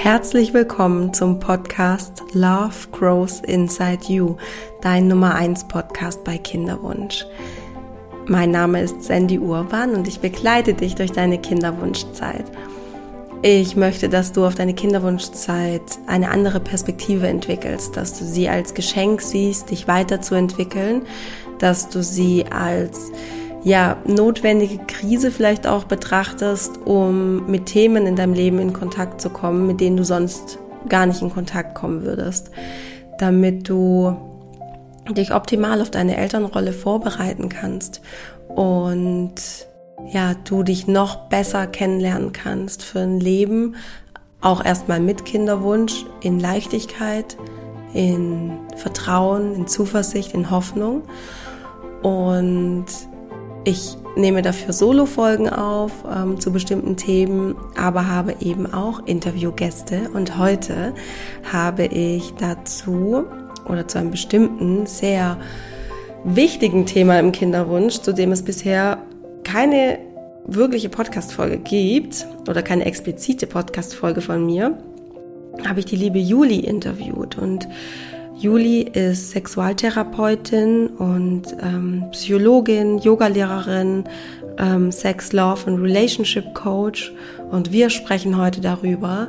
Herzlich willkommen zum Podcast Love Grows Inside You, dein Nummer 1 Podcast bei Kinderwunsch. Mein Name ist Sandy Urban und ich begleite dich durch deine Kinderwunschzeit. Ich möchte, dass du auf deine Kinderwunschzeit eine andere Perspektive entwickelst, dass du sie als Geschenk siehst, dich weiterzuentwickeln, dass du sie als ja, notwendige Krise vielleicht auch betrachtest, um mit Themen in deinem Leben in Kontakt zu kommen, mit denen du sonst gar nicht in Kontakt kommen würdest, damit du dich optimal auf deine Elternrolle vorbereiten kannst und ja, du dich noch besser kennenlernen kannst für ein Leben, auch erstmal mit Kinderwunsch, in Leichtigkeit, in Vertrauen, in Zuversicht, in Hoffnung. Und ich nehme dafür Solo-Folgen auf ähm, zu bestimmten Themen, aber habe eben auch Interviewgäste. Und heute habe ich dazu oder zu einem bestimmten, sehr wichtigen Thema im Kinderwunsch, zu dem es bisher keine wirkliche Podcast-Folge gibt oder keine explizite Podcast-Folge von mir, habe ich die liebe Juli interviewt. Und Juli ist Sexualtherapeutin und ähm, Psychologin, Yogalehrerin, ähm, Sex, Love und Relationship Coach. Und wir sprechen heute darüber,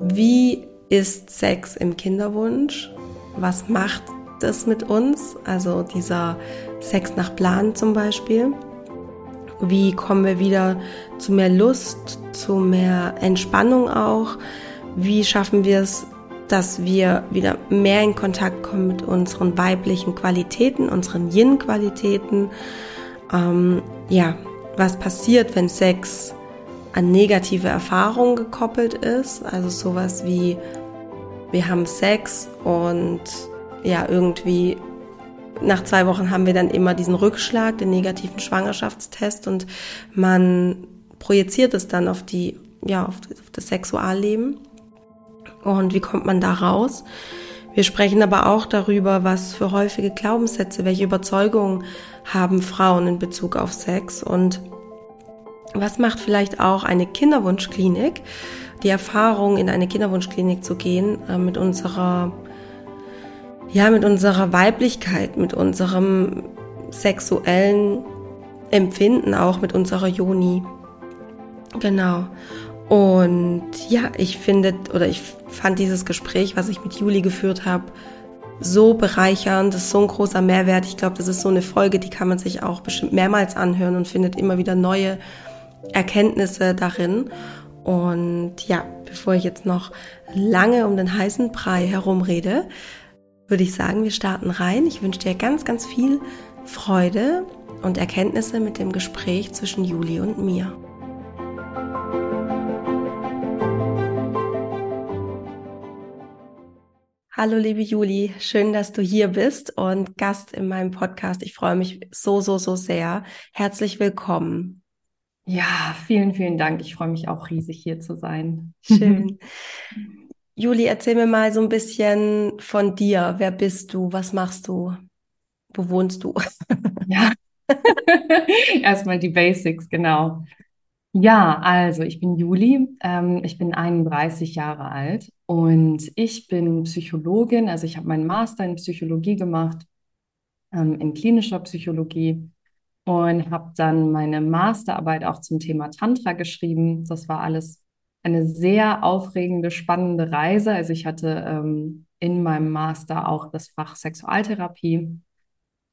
wie ist Sex im Kinderwunsch? Was macht das mit uns? Also dieser Sex nach Plan zum Beispiel. Wie kommen wir wieder zu mehr Lust, zu mehr Entspannung auch? Wie schaffen wir es, dass wir wieder mehr in Kontakt kommen mit unseren weiblichen Qualitäten, unseren Yin-Qualitäten? Ähm, ja, was passiert, wenn Sex an negative Erfahrungen gekoppelt ist? Also sowas wie, wir haben Sex und ja, irgendwie nach zwei Wochen haben wir dann immer diesen Rückschlag, den negativen Schwangerschaftstest und man projiziert es dann auf die, ja, auf das Sexualleben. Und wie kommt man da raus? Wir sprechen aber auch darüber, was für häufige Glaubenssätze, welche Überzeugungen haben Frauen in Bezug auf Sex und was macht vielleicht auch eine Kinderwunschklinik, die Erfahrung in eine Kinderwunschklinik zu gehen, äh, mit unserer ja, mit unserer Weiblichkeit, mit unserem sexuellen Empfinden, auch mit unserer Joni. Genau. Und ja, ich finde oder ich fand dieses Gespräch, was ich mit Juli geführt habe, so bereichernd, das ist so ein großer Mehrwert. Ich glaube, das ist so eine Folge, die kann man sich auch bestimmt mehrmals anhören und findet immer wieder neue Erkenntnisse darin. Und ja, bevor ich jetzt noch lange um den heißen Brei herumrede, würde ich sagen, wir starten rein. Ich wünsche dir ganz, ganz viel Freude und Erkenntnisse mit dem Gespräch zwischen Juli und mir. Hallo liebe Juli, schön, dass du hier bist und Gast in meinem Podcast. Ich freue mich so, so, so sehr. Herzlich willkommen. Ja, vielen, vielen Dank. Ich freue mich auch riesig hier zu sein. Schön. Juli, erzähl mir mal so ein bisschen von dir. Wer bist du? Was machst du? Wo wohnst du? ja, erstmal die Basics, genau. Ja, also ich bin Juli, ähm, ich bin 31 Jahre alt und ich bin Psychologin. Also ich habe meinen Master in Psychologie gemacht, ähm, in klinischer Psychologie und habe dann meine Masterarbeit auch zum Thema Tantra geschrieben. Das war alles eine sehr aufregende, spannende Reise. Also ich hatte ähm, in meinem Master auch das Fach Sexualtherapie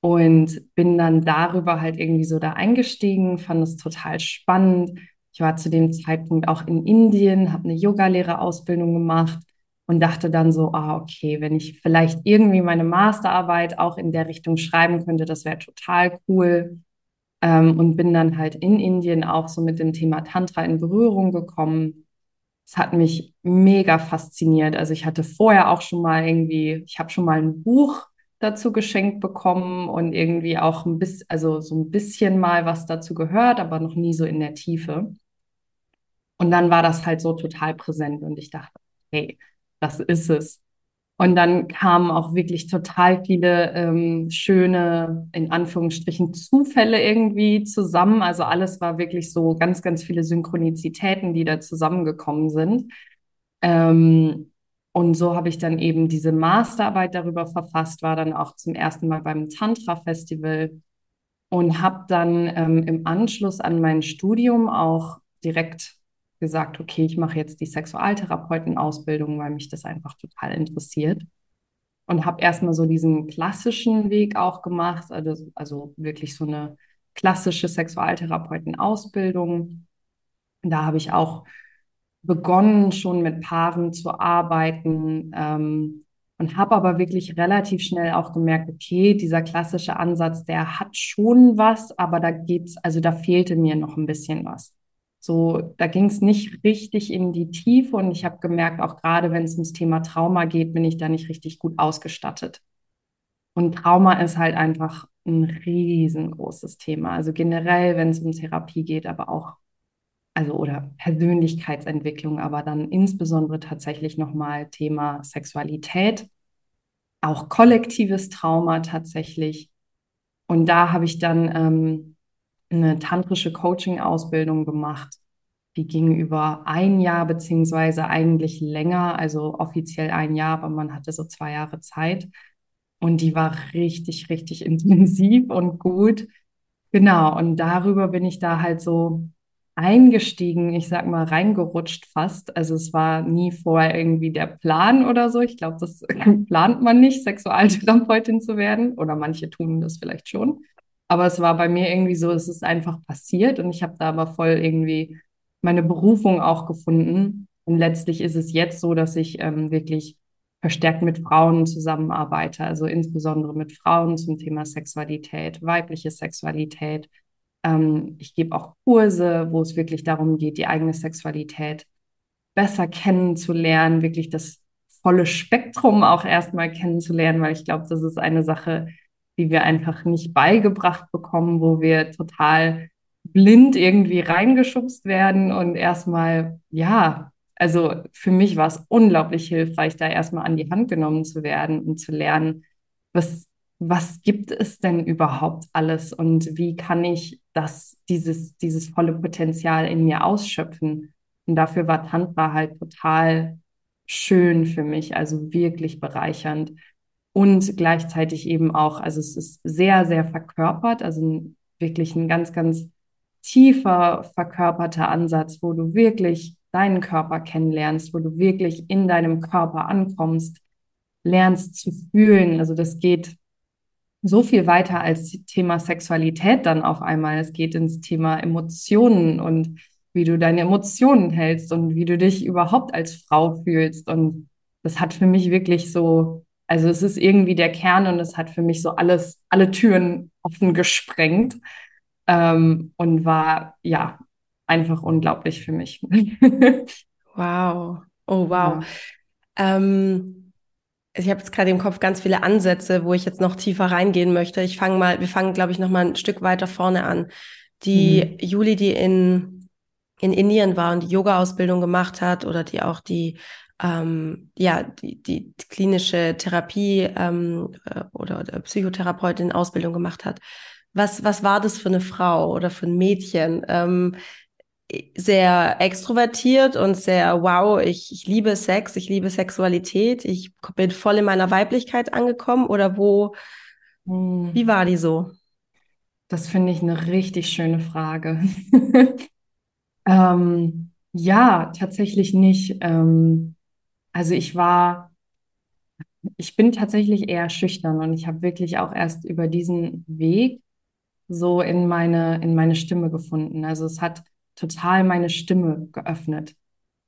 und bin dann darüber halt irgendwie so da eingestiegen, fand es total spannend. Ich war zu dem Zeitpunkt auch in Indien, habe eine Yogalehrerausbildung gemacht und dachte dann so, ah, okay, wenn ich vielleicht irgendwie meine Masterarbeit auch in der Richtung schreiben könnte, das wäre total cool. Ähm, und bin dann halt in Indien auch so mit dem Thema Tantra in Berührung gekommen es hat mich mega fasziniert. Also ich hatte vorher auch schon mal irgendwie, ich habe schon mal ein Buch dazu geschenkt bekommen und irgendwie auch ein bisschen, also so ein bisschen mal was dazu gehört, aber noch nie so in der Tiefe. Und dann war das halt so total präsent und ich dachte, hey, das ist es. Und dann kamen auch wirklich total viele ähm, schöne, in Anführungsstrichen, Zufälle irgendwie zusammen. Also alles war wirklich so ganz, ganz viele Synchronizitäten, die da zusammengekommen sind. Ähm, und so habe ich dann eben diese Masterarbeit darüber verfasst, war dann auch zum ersten Mal beim Tantra-Festival und habe dann ähm, im Anschluss an mein Studium auch direkt gesagt, okay, ich mache jetzt die Sexualtherapeutenausbildung, weil mich das einfach total interessiert. Und habe erstmal so diesen klassischen Weg auch gemacht, also, also wirklich so eine klassische Sexualtherapeutenausbildung. Da habe ich auch begonnen, schon mit Paaren zu arbeiten ähm, und habe aber wirklich relativ schnell auch gemerkt, okay, dieser klassische Ansatz, der hat schon was, aber da geht's, also da fehlte mir noch ein bisschen was. So, da ging es nicht richtig in die Tiefe und ich habe gemerkt, auch gerade wenn es ums Thema Trauma geht, bin ich da nicht richtig gut ausgestattet. Und Trauma ist halt einfach ein riesengroßes Thema. Also generell, wenn es um Therapie geht, aber auch also oder Persönlichkeitsentwicklung, aber dann insbesondere tatsächlich nochmal Thema Sexualität, auch kollektives Trauma tatsächlich. Und da habe ich dann ähm, eine tantrische Coaching-Ausbildung gemacht. Die ging über ein Jahr beziehungsweise eigentlich länger, also offiziell ein Jahr, aber man hatte so zwei Jahre Zeit. Und die war richtig, richtig intensiv und gut. Genau, und darüber bin ich da halt so eingestiegen, ich sag mal, reingerutscht fast. Also es war nie vorher irgendwie der Plan oder so. Ich glaube, das plant man nicht, Sexualtherapeutin zu werden. Oder manche tun das vielleicht schon. Aber es war bei mir irgendwie so, es ist einfach passiert und ich habe da aber voll irgendwie meine Berufung auch gefunden. Und letztlich ist es jetzt so, dass ich ähm, wirklich verstärkt mit Frauen zusammenarbeite, also insbesondere mit Frauen zum Thema Sexualität, weibliche Sexualität, ähm, ich gebe auch Kurse, wo es wirklich darum geht, die eigene Sexualität besser kennenzulernen, wirklich das volle Spektrum auch erstmal kennenzulernen, weil ich glaube, das ist eine Sache, die wir einfach nicht beigebracht bekommen, wo wir total blind irgendwie reingeschubst werden und erstmal, ja, also für mich war es unglaublich hilfreich, da erstmal an die Hand genommen zu werden und zu lernen, was was gibt es denn überhaupt alles und wie kann ich das, dieses, dieses volle Potenzial in mir ausschöpfen? Und dafür war Tantra halt total schön für mich, also wirklich bereichernd. Und gleichzeitig eben auch, also es ist sehr, sehr verkörpert, also wirklich ein ganz, ganz tiefer verkörperter Ansatz, wo du wirklich deinen Körper kennenlernst, wo du wirklich in deinem Körper ankommst, lernst zu fühlen. Also das geht so viel weiter als Thema Sexualität dann auf einmal. Es geht ins Thema Emotionen und wie du deine Emotionen hältst und wie du dich überhaupt als Frau fühlst. Und das hat für mich wirklich so, also es ist irgendwie der Kern und es hat für mich so alles, alle Türen offen gesprengt ähm, und war ja einfach unglaublich für mich. wow. Oh, wow. Ja. Ähm ich habe jetzt gerade im Kopf ganz viele Ansätze, wo ich jetzt noch tiefer reingehen möchte. Ich fange mal, wir fangen, glaube ich, noch mal ein Stück weiter vorne an. Die mhm. Juli, die in, in Indien war und die Yoga-Ausbildung gemacht hat oder die auch die, ähm, ja, die, die klinische Therapie ähm, äh, oder, oder Psychotherapeutin-Ausbildung gemacht hat. Was, was war das für eine Frau oder für ein Mädchen? Ähm, sehr extrovertiert und sehr, wow, ich, ich liebe Sex, ich liebe Sexualität, ich bin voll in meiner Weiblichkeit angekommen oder wo, hm. wie war die so? Das finde ich eine richtig schöne Frage. ähm, ja, tatsächlich nicht. Ähm, also ich war, ich bin tatsächlich eher schüchtern und ich habe wirklich auch erst über diesen Weg so in meine, in meine Stimme gefunden. Also es hat total meine Stimme geöffnet,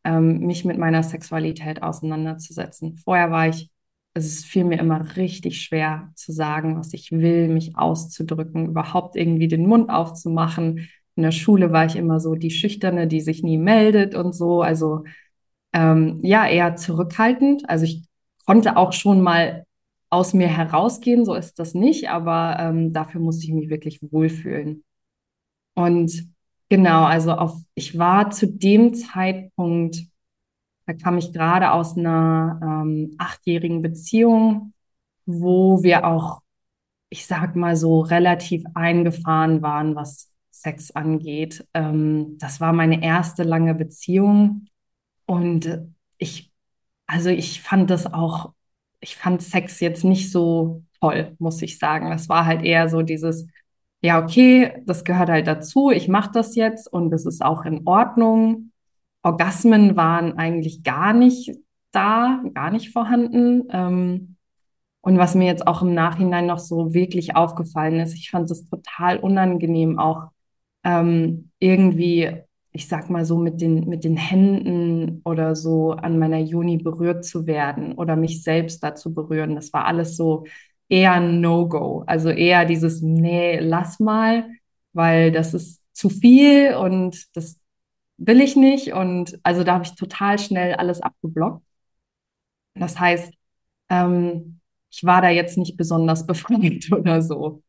ähm, mich mit meiner Sexualität auseinanderzusetzen. Vorher war ich, es fiel mir immer richtig schwer zu sagen, was ich will, mich auszudrücken, überhaupt irgendwie den Mund aufzumachen. In der Schule war ich immer so die Schüchterne, die sich nie meldet und so. Also ähm, ja, eher zurückhaltend. Also ich konnte auch schon mal aus mir herausgehen, so ist das nicht, aber ähm, dafür musste ich mich wirklich wohlfühlen. Und Genau, also auf, ich war zu dem Zeitpunkt, da kam ich gerade aus einer ähm, achtjährigen Beziehung, wo wir auch, ich sag mal so, relativ eingefahren waren, was Sex angeht. Ähm, das war meine erste lange Beziehung und ich, also ich fand das auch, ich fand Sex jetzt nicht so toll, muss ich sagen. Das war halt eher so dieses, ja, okay, das gehört halt dazu, ich mache das jetzt und das ist auch in Ordnung. Orgasmen waren eigentlich gar nicht da, gar nicht vorhanden. Ähm, und was mir jetzt auch im Nachhinein noch so wirklich aufgefallen ist, ich fand es total unangenehm, auch ähm, irgendwie, ich sag mal so, mit den, mit den Händen oder so an meiner Juni berührt zu werden oder mich selbst dazu berühren. Das war alles so eher ein No-Go. Also eher dieses, nee, lass mal, weil das ist zu viel und das will ich nicht. Und also da habe ich total schnell alles abgeblockt. Das heißt, ähm, ich war da jetzt nicht besonders befreit oder so.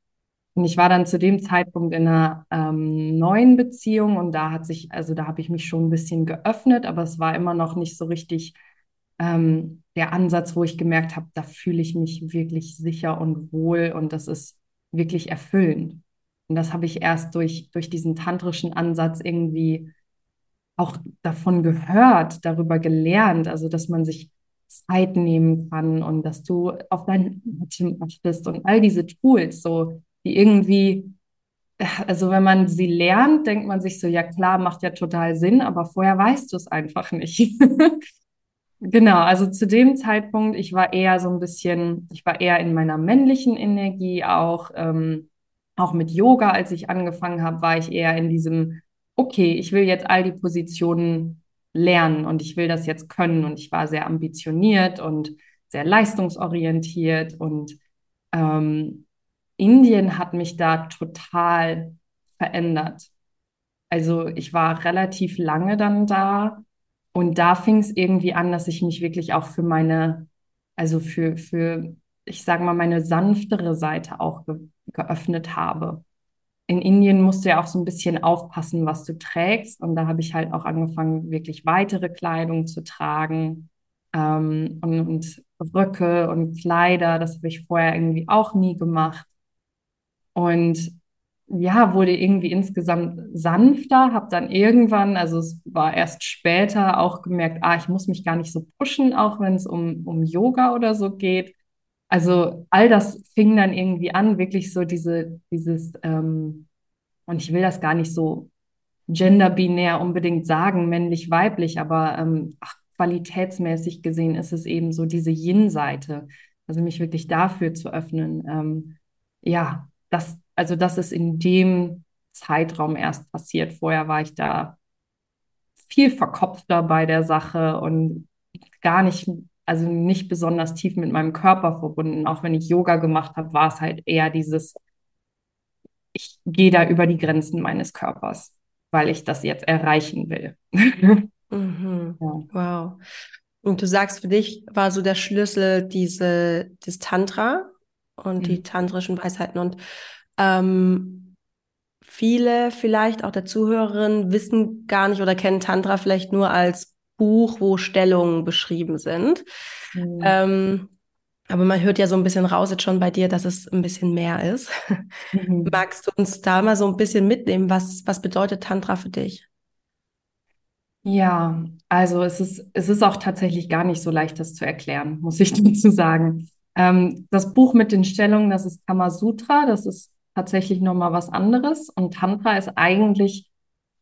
Und ich war dann zu dem Zeitpunkt in einer ähm, neuen Beziehung und da hat sich, also da habe ich mich schon ein bisschen geöffnet, aber es war immer noch nicht so richtig ähm, der Ansatz, wo ich gemerkt habe, da fühle ich mich wirklich sicher und wohl und das ist wirklich erfüllend. Und das habe ich erst durch, durch diesen tantrischen Ansatz irgendwie auch davon gehört, darüber gelernt, also dass man sich Zeit nehmen kann und dass du auf dein Atem achtest und all diese Tools, so die irgendwie, also wenn man sie lernt, denkt man sich so, ja klar, macht ja total Sinn, aber vorher weißt du es einfach nicht. Genau, also zu dem Zeitpunkt, ich war eher so ein bisschen, ich war eher in meiner männlichen Energie auch, ähm, auch mit Yoga, als ich angefangen habe, war ich eher in diesem, okay, ich will jetzt all die Positionen lernen und ich will das jetzt können und ich war sehr ambitioniert und sehr leistungsorientiert und ähm, Indien hat mich da total verändert. Also ich war relativ lange dann da und da fing es irgendwie an, dass ich mich wirklich auch für meine, also für, für, ich sage mal, meine sanftere Seite auch ge geöffnet habe. In Indien musst du ja auch so ein bisschen aufpassen, was du trägst. Und da habe ich halt auch angefangen, wirklich weitere Kleidung zu tragen ähm, und, und Röcke und Kleider. Das habe ich vorher irgendwie auch nie gemacht. Und ja, wurde irgendwie insgesamt sanfter, habe dann irgendwann, also es war erst später auch gemerkt, ah, ich muss mich gar nicht so pushen, auch wenn es um, um Yoga oder so geht. Also all das fing dann irgendwie an, wirklich so diese, dieses, ähm, und ich will das gar nicht so genderbinär unbedingt sagen, männlich-weiblich, aber ähm, ach, qualitätsmäßig gesehen ist es eben so diese Yin-Seite, also mich wirklich dafür zu öffnen. Ähm, ja, das, also das ist in dem Zeitraum erst passiert. Vorher war ich da viel verkopfter bei der Sache und gar nicht, also nicht besonders tief mit meinem Körper verbunden. Auch wenn ich Yoga gemacht habe, war es halt eher dieses, ich gehe da über die Grenzen meines Körpers, weil ich das jetzt erreichen will. mhm. ja. Wow. Und du sagst, für dich war so der Schlüssel diese, das Tantra und mhm. die tantrischen Weisheiten. Und ähm, viele vielleicht auch der Zuhörerinnen wissen gar nicht oder kennen Tantra vielleicht nur als Buch, wo Stellungen beschrieben sind. Mhm. Ähm, aber man hört ja so ein bisschen raus jetzt schon bei dir, dass es ein bisschen mehr ist. Mhm. Magst du uns da mal so ein bisschen mitnehmen? Was, was bedeutet Tantra für dich? Ja, also es ist, es ist auch tatsächlich gar nicht so leicht, das zu erklären, muss ich dazu sagen. Ähm, das Buch mit den Stellungen, das ist Kama Sutra, das ist tatsächlich nochmal was anderes. Und Tantra ist eigentlich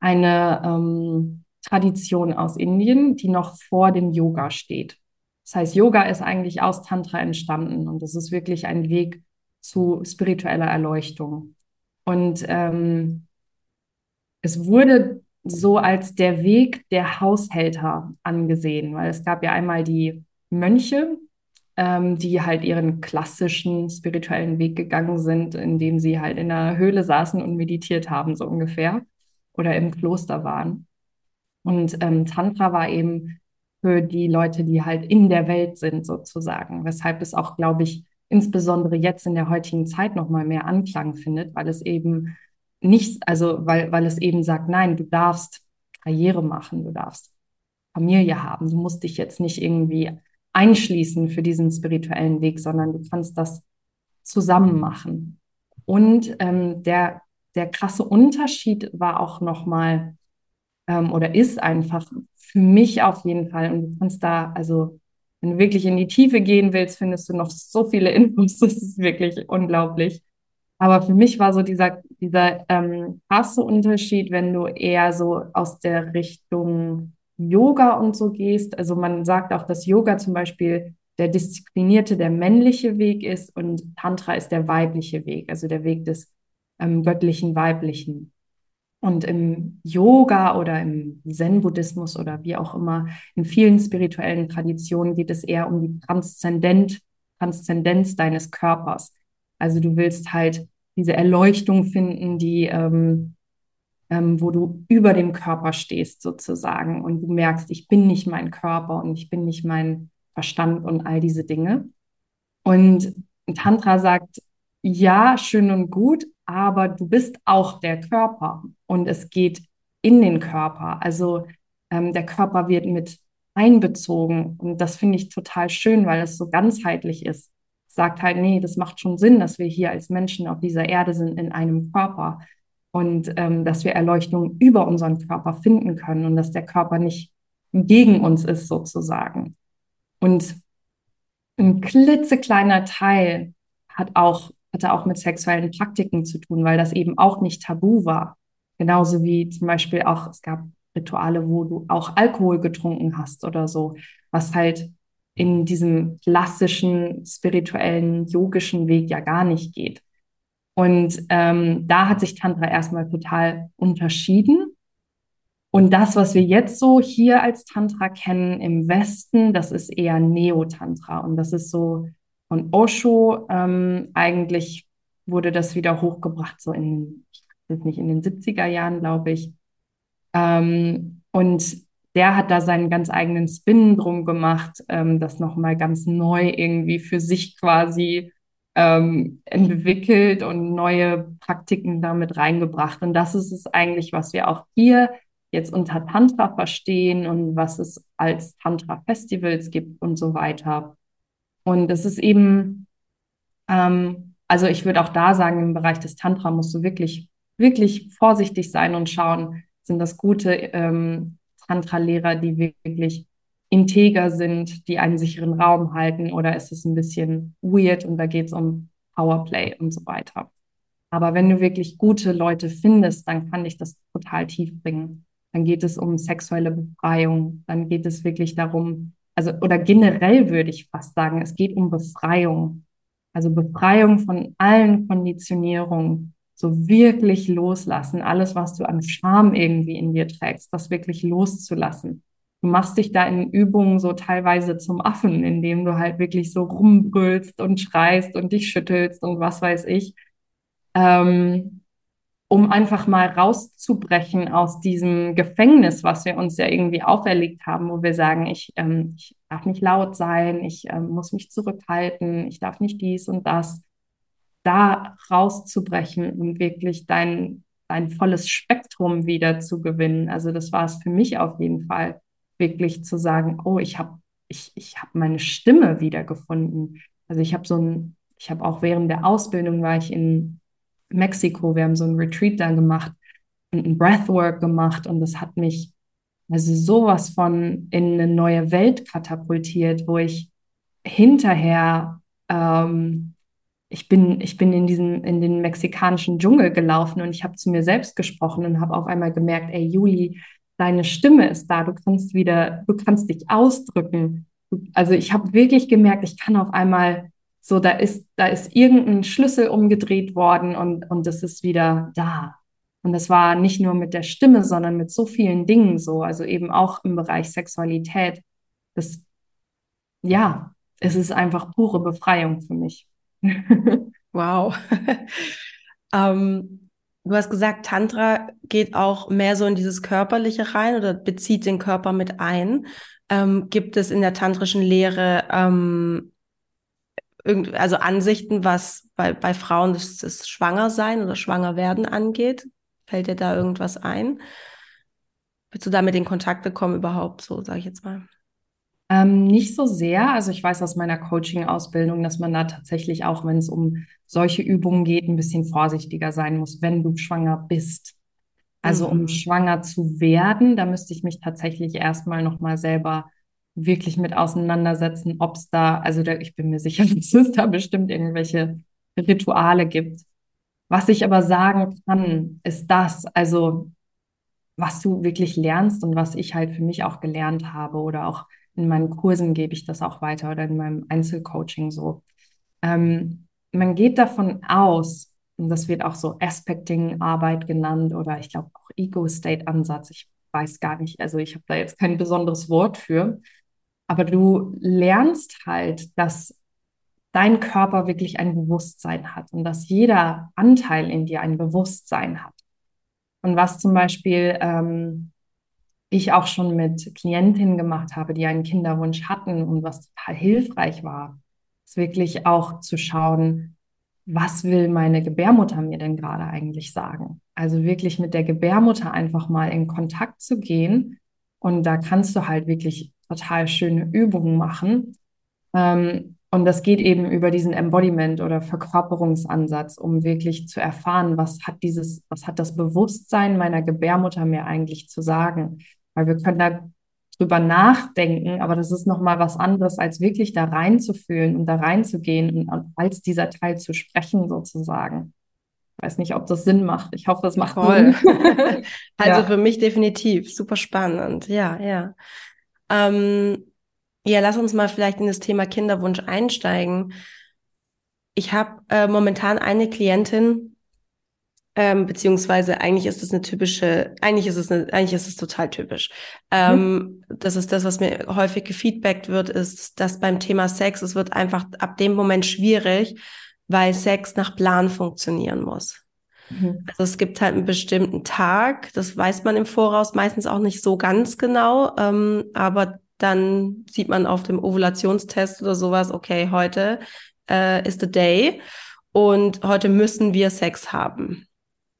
eine ähm, Tradition aus Indien, die noch vor dem Yoga steht. Das heißt, Yoga ist eigentlich aus Tantra entstanden und das ist wirklich ein Weg zu spiritueller Erleuchtung. Und ähm, es wurde so als der Weg der Haushälter angesehen, weil es gab ja einmal die Mönche, ähm, die halt ihren klassischen spirituellen Weg gegangen sind, indem sie halt in der Höhle saßen und meditiert haben, so ungefähr, oder im Kloster waren. Und ähm, Tantra war eben für die Leute, die halt in der Welt sind, sozusagen, weshalb es auch, glaube ich, insbesondere jetzt in der heutigen Zeit noch mal mehr Anklang findet, weil es eben nicht, also weil, weil es eben sagt, nein, du darfst Karriere machen, du darfst Familie haben, du musst dich jetzt nicht irgendwie einschließen für diesen spirituellen Weg, sondern du kannst das zusammen machen. Und ähm, der, der krasse Unterschied war auch nochmal, ähm, oder ist einfach für mich auf jeden Fall. Und du kannst da, also wenn du wirklich in die Tiefe gehen willst, findest du noch so viele Infos. Das ist wirklich unglaublich. Aber für mich war so dieser, dieser ähm, krasse Unterschied, wenn du eher so aus der Richtung Yoga und so gehst. Also man sagt auch, dass Yoga zum Beispiel der disziplinierte, der männliche Weg ist und Tantra ist der weibliche Weg, also der Weg des ähm, göttlichen Weiblichen. Und im Yoga oder im Zen-Buddhismus oder wie auch immer, in vielen spirituellen Traditionen geht es eher um die Transzendent, Transzendenz deines Körpers. Also du willst halt diese Erleuchtung finden, die, ähm, ähm, wo du über dem Körper stehst sozusagen und du merkst, ich bin nicht mein Körper und ich bin nicht mein Verstand und all diese Dinge. Und Tantra sagt, ja, schön und gut, aber du bist auch der Körper und es geht in den Körper. Also ähm, der Körper wird mit einbezogen und das finde ich total schön, weil es so ganzheitlich ist. Sagt halt, nee, das macht schon Sinn, dass wir hier als Menschen auf dieser Erde sind in einem Körper und ähm, dass wir Erleuchtung über unseren Körper finden können und dass der Körper nicht gegen uns ist sozusagen. Und ein klitzekleiner Teil hat auch hatte auch mit sexuellen Praktiken zu tun, weil das eben auch nicht tabu war. Genauso wie zum Beispiel auch, es gab Rituale, wo du auch Alkohol getrunken hast oder so, was halt in diesem klassischen spirituellen, yogischen Weg ja gar nicht geht. Und ähm, da hat sich Tantra erstmal total unterschieden. Und das, was wir jetzt so hier als Tantra kennen im Westen, das ist eher Neo-Tantra. Und das ist so von Osho. Ähm, eigentlich wurde das wieder hochgebracht, so in, ich weiß nicht, in den 70er Jahren, glaube ich. Ähm, und der hat da seinen ganz eigenen Spin drum gemacht, ähm, das nochmal ganz neu irgendwie für sich quasi ähm, entwickelt und neue Praktiken damit reingebracht. Und das ist es eigentlich, was wir auch hier jetzt unter Tantra verstehen und was es als Tantra-Festivals gibt und so weiter. Und es ist eben, ähm, also ich würde auch da sagen, im Bereich des Tantra musst du wirklich, wirklich vorsichtig sein und schauen, sind das gute ähm, Tantra-Lehrer, die wirklich integer sind, die einen sicheren Raum halten, oder ist es ein bisschen weird und da geht es um Powerplay und so weiter. Aber wenn du wirklich gute Leute findest, dann kann dich das total tief bringen. Dann geht es um sexuelle Befreiung, dann geht es wirklich darum, also oder generell würde ich fast sagen, es geht um Befreiung. Also Befreiung von allen Konditionierungen, so wirklich loslassen, alles, was du an Scham irgendwie in dir trägst, das wirklich loszulassen. Du machst dich da in Übungen so teilweise zum Affen, indem du halt wirklich so rumbrüllst und schreist und dich schüttelst und was weiß ich. Ähm, um einfach mal rauszubrechen aus diesem Gefängnis, was wir uns ja irgendwie auferlegt haben, wo wir sagen, ich, ähm, ich darf nicht laut sein, ich ähm, muss mich zurückhalten, ich darf nicht dies und das. Da rauszubrechen und wirklich dein, dein volles Spektrum wieder zu gewinnen. Also das war es für mich auf jeden Fall, wirklich zu sagen, oh, ich habe ich, ich hab meine Stimme wiedergefunden. Also ich habe so ein, ich habe auch während der Ausbildung war ich in Mexiko. Wir haben so ein Retreat da gemacht und ein Breathwork gemacht und das hat mich also sowas von in eine neue Welt katapultiert, wo ich hinterher ähm, ich bin, ich bin in diesen, in den mexikanischen Dschungel gelaufen und ich habe zu mir selbst gesprochen und habe auf einmal gemerkt, ey, Juli, deine Stimme ist da, du kannst wieder, du kannst dich ausdrücken. Also ich habe wirklich gemerkt, ich kann auf einmal so, da ist, da ist irgendein Schlüssel umgedreht worden und, und es ist wieder da. Und das war nicht nur mit der Stimme, sondern mit so vielen Dingen so, also eben auch im Bereich Sexualität. Das, ja, es ist einfach pure Befreiung für mich. wow. ähm, du hast gesagt, Tantra geht auch mehr so in dieses Körperliche rein oder bezieht den Körper mit ein. Ähm, gibt es in der tantrischen Lehre ähm, also Ansichten, was bei, bei Frauen das, das Schwangersein oder Schwangerwerden angeht? Fällt dir da irgendwas ein? Willst du damit in Kontakt bekommen überhaupt so, sage ich jetzt mal? Ähm, nicht so sehr. Also ich weiß aus meiner Coaching-Ausbildung, dass man da tatsächlich auch, wenn es um solche Übungen geht, ein bisschen vorsichtiger sein muss, wenn du schwanger bist. Also um mhm. schwanger zu werden, da müsste ich mich tatsächlich erstmal nochmal selber wirklich mit auseinandersetzen, ob es da, also da, ich bin mir sicher, dass es da bestimmt irgendwelche Rituale gibt. Was ich aber sagen kann, ist das, also was du wirklich lernst und was ich halt für mich auch gelernt habe oder auch in meinen Kursen gebe ich das auch weiter oder in meinem Einzelcoaching so. Ähm, man geht davon aus, und das wird auch so Aspecting-Arbeit genannt oder ich glaube auch Ego-State-Ansatz. Ich weiß gar nicht, also ich habe da jetzt kein besonderes Wort für. Aber du lernst halt, dass dein Körper wirklich ein Bewusstsein hat und dass jeder Anteil in dir ein Bewusstsein hat. Und was zum Beispiel ähm, ich auch schon mit Klientinnen gemacht habe, die einen Kinderwunsch hatten und was total hilfreich war, ist wirklich auch zu schauen, was will meine Gebärmutter mir denn gerade eigentlich sagen? Also wirklich mit der Gebärmutter einfach mal in Kontakt zu gehen. Und da kannst du halt wirklich total schöne Übungen machen. Ähm, und das geht eben über diesen Embodiment oder Verkörperungsansatz, um wirklich zu erfahren, was hat dieses, was hat das Bewusstsein meiner Gebärmutter mir eigentlich zu sagen? Weil wir können da drüber nachdenken, aber das ist nochmal was anderes, als wirklich da reinzufühlen und da reinzugehen und als dieser Teil zu sprechen sozusagen. Ich weiß nicht, ob das Sinn macht. Ich hoffe, es macht Voll. Sinn. also ja. für mich definitiv super spannend. Ja, ja. Ähm, ja, lass uns mal vielleicht in das Thema Kinderwunsch einsteigen. Ich habe äh, momentan eine Klientin, ähm, beziehungsweise eigentlich ist es eine typische, eigentlich ist es eine, eigentlich ist es total typisch. Ähm, mhm. Das ist das, was mir häufig gefeedbackt wird, ist, dass beim Thema Sex, es wird einfach ab dem Moment schwierig, weil Sex nach Plan funktionieren muss. Mhm. Also es gibt halt einen bestimmten Tag, das weiß man im Voraus meistens auch nicht so ganz genau, ähm, aber dann sieht man auf dem Ovulationstest oder sowas, okay, heute äh, ist the day und heute müssen wir Sex haben.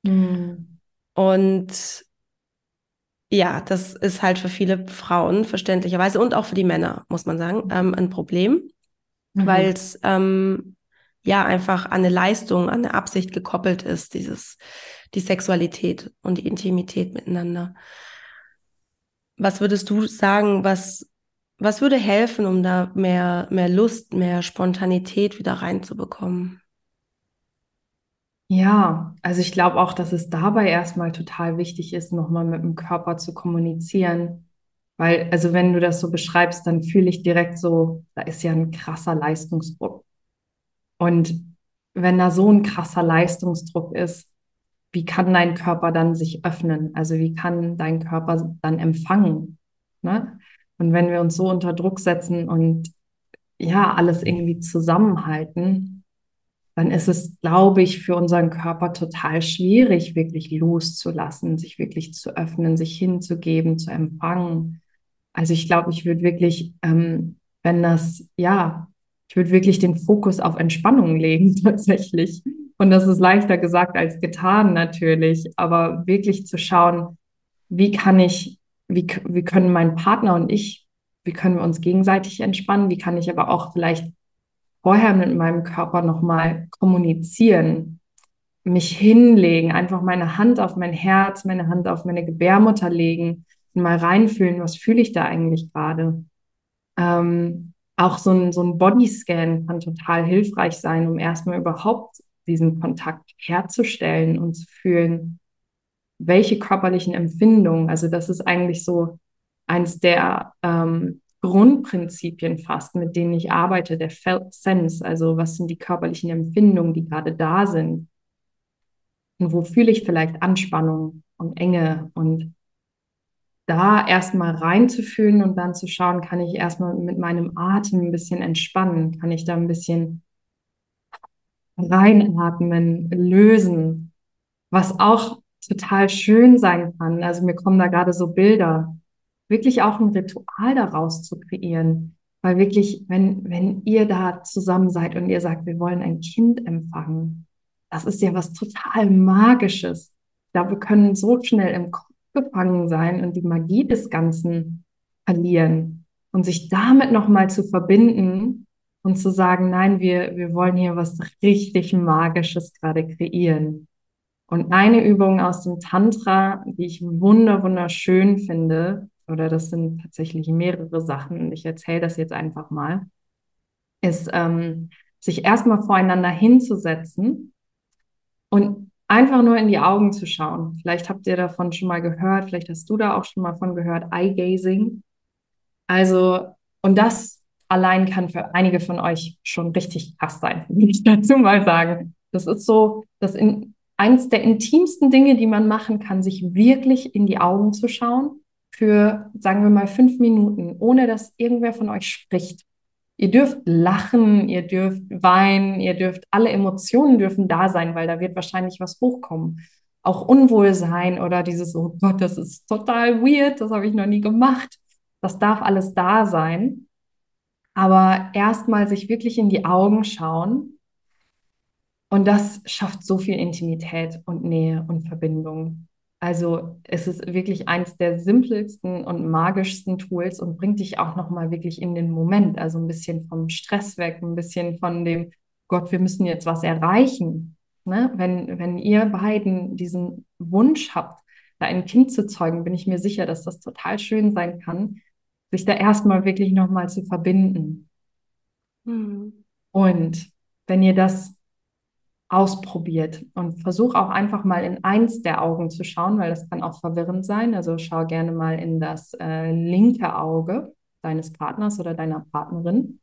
Mhm. Und ja, das ist halt für viele Frauen verständlicherweise und auch für die Männer, muss man sagen, ähm, ein Problem, mhm. weil es ähm, ja einfach an eine Leistung, an eine Absicht gekoppelt ist, dieses, die Sexualität und die Intimität miteinander. Was würdest du sagen, was, was würde helfen, um da mehr, mehr Lust, mehr Spontanität wieder reinzubekommen? Ja, also ich glaube auch, dass es dabei erstmal total wichtig ist, nochmal mit dem Körper zu kommunizieren. Weil, also wenn du das so beschreibst, dann fühle ich direkt so, da ist ja ein krasser Leistungsdruck. Und wenn da so ein krasser Leistungsdruck ist, wie kann dein Körper dann sich öffnen? Also wie kann dein Körper dann empfangen? Ne? Und wenn wir uns so unter Druck setzen und ja, alles irgendwie zusammenhalten, dann ist es, glaube ich, für unseren Körper total schwierig, wirklich loszulassen, sich wirklich zu öffnen, sich hinzugeben, zu empfangen. Also ich glaube, ich würde wirklich, ähm, wenn das, ja, ich würde wirklich den Fokus auf Entspannung legen tatsächlich. Und das ist leichter gesagt als getan natürlich, aber wirklich zu schauen, wie kann ich, wie, wie können mein Partner und ich, wie können wir uns gegenseitig entspannen, wie kann ich aber auch vielleicht vorher mit meinem Körper nochmal kommunizieren, mich hinlegen, einfach meine Hand auf mein Herz, meine Hand auf meine Gebärmutter legen und mal reinfühlen, was fühle ich da eigentlich gerade. Ähm, auch so ein, so ein Bodyscan kann total hilfreich sein, um erstmal überhaupt diesen Kontakt herzustellen und zu fühlen, welche körperlichen Empfindungen, also das ist eigentlich so eins der ähm, Grundprinzipien fast, mit denen ich arbeite, der Felt Sense, also was sind die körperlichen Empfindungen, die gerade da sind. Und wo fühle ich vielleicht Anspannung und Enge? Und da erstmal reinzufühlen und dann zu schauen, kann ich erstmal mit meinem Atem ein bisschen entspannen, kann ich da ein bisschen reinatmen, lösen, was auch total schön sein kann. Also mir kommen da gerade so Bilder wirklich auch ein Ritual daraus zu kreieren. Weil wirklich, wenn, wenn ihr da zusammen seid und ihr sagt, wir wollen ein Kind empfangen, das ist ja was total Magisches. Glaube, wir können so schnell im Kopf gefangen sein und die Magie des Ganzen verlieren. Und sich damit nochmal zu verbinden und zu sagen, nein, wir, wir wollen hier was richtig Magisches gerade kreieren. Und eine Übung aus dem Tantra, die ich wunder, wunderschön finde, oder das sind tatsächlich mehrere Sachen, ich erzähle das jetzt einfach mal, ist, ähm, sich erstmal voreinander hinzusetzen und einfach nur in die Augen zu schauen. Vielleicht habt ihr davon schon mal gehört, vielleicht hast du da auch schon mal von gehört, Eye Gazing. Also, und das allein kann für einige von euch schon richtig krass sein, will ich dazu mal sagen. Das ist so, das in, eins der intimsten Dinge, die man machen kann, sich wirklich in die Augen zu schauen für, sagen wir mal, fünf Minuten, ohne dass irgendwer von euch spricht. Ihr dürft lachen, ihr dürft weinen, ihr dürft, alle Emotionen dürfen da sein, weil da wird wahrscheinlich was hochkommen. Auch Unwohlsein oder dieses, oh Gott, das ist total weird, das habe ich noch nie gemacht. Das darf alles da sein. Aber erstmal sich wirklich in die Augen schauen. Und das schafft so viel Intimität und Nähe und Verbindung. Also es ist wirklich eins der simpelsten und magischsten Tools und bringt dich auch nochmal wirklich in den Moment, also ein bisschen vom Stress weg, ein bisschen von dem, Gott, wir müssen jetzt was erreichen. Ne? Wenn, wenn ihr beiden diesen Wunsch habt, da ein Kind zu zeugen, bin ich mir sicher, dass das total schön sein kann, sich da erstmal wirklich nochmal zu verbinden. Mhm. Und wenn ihr das ausprobiert und versuch auch einfach mal in eins der Augen zu schauen, weil das kann auch verwirrend sein. Also schau gerne mal in das äh, linke Auge deines Partners oder deiner Partnerin.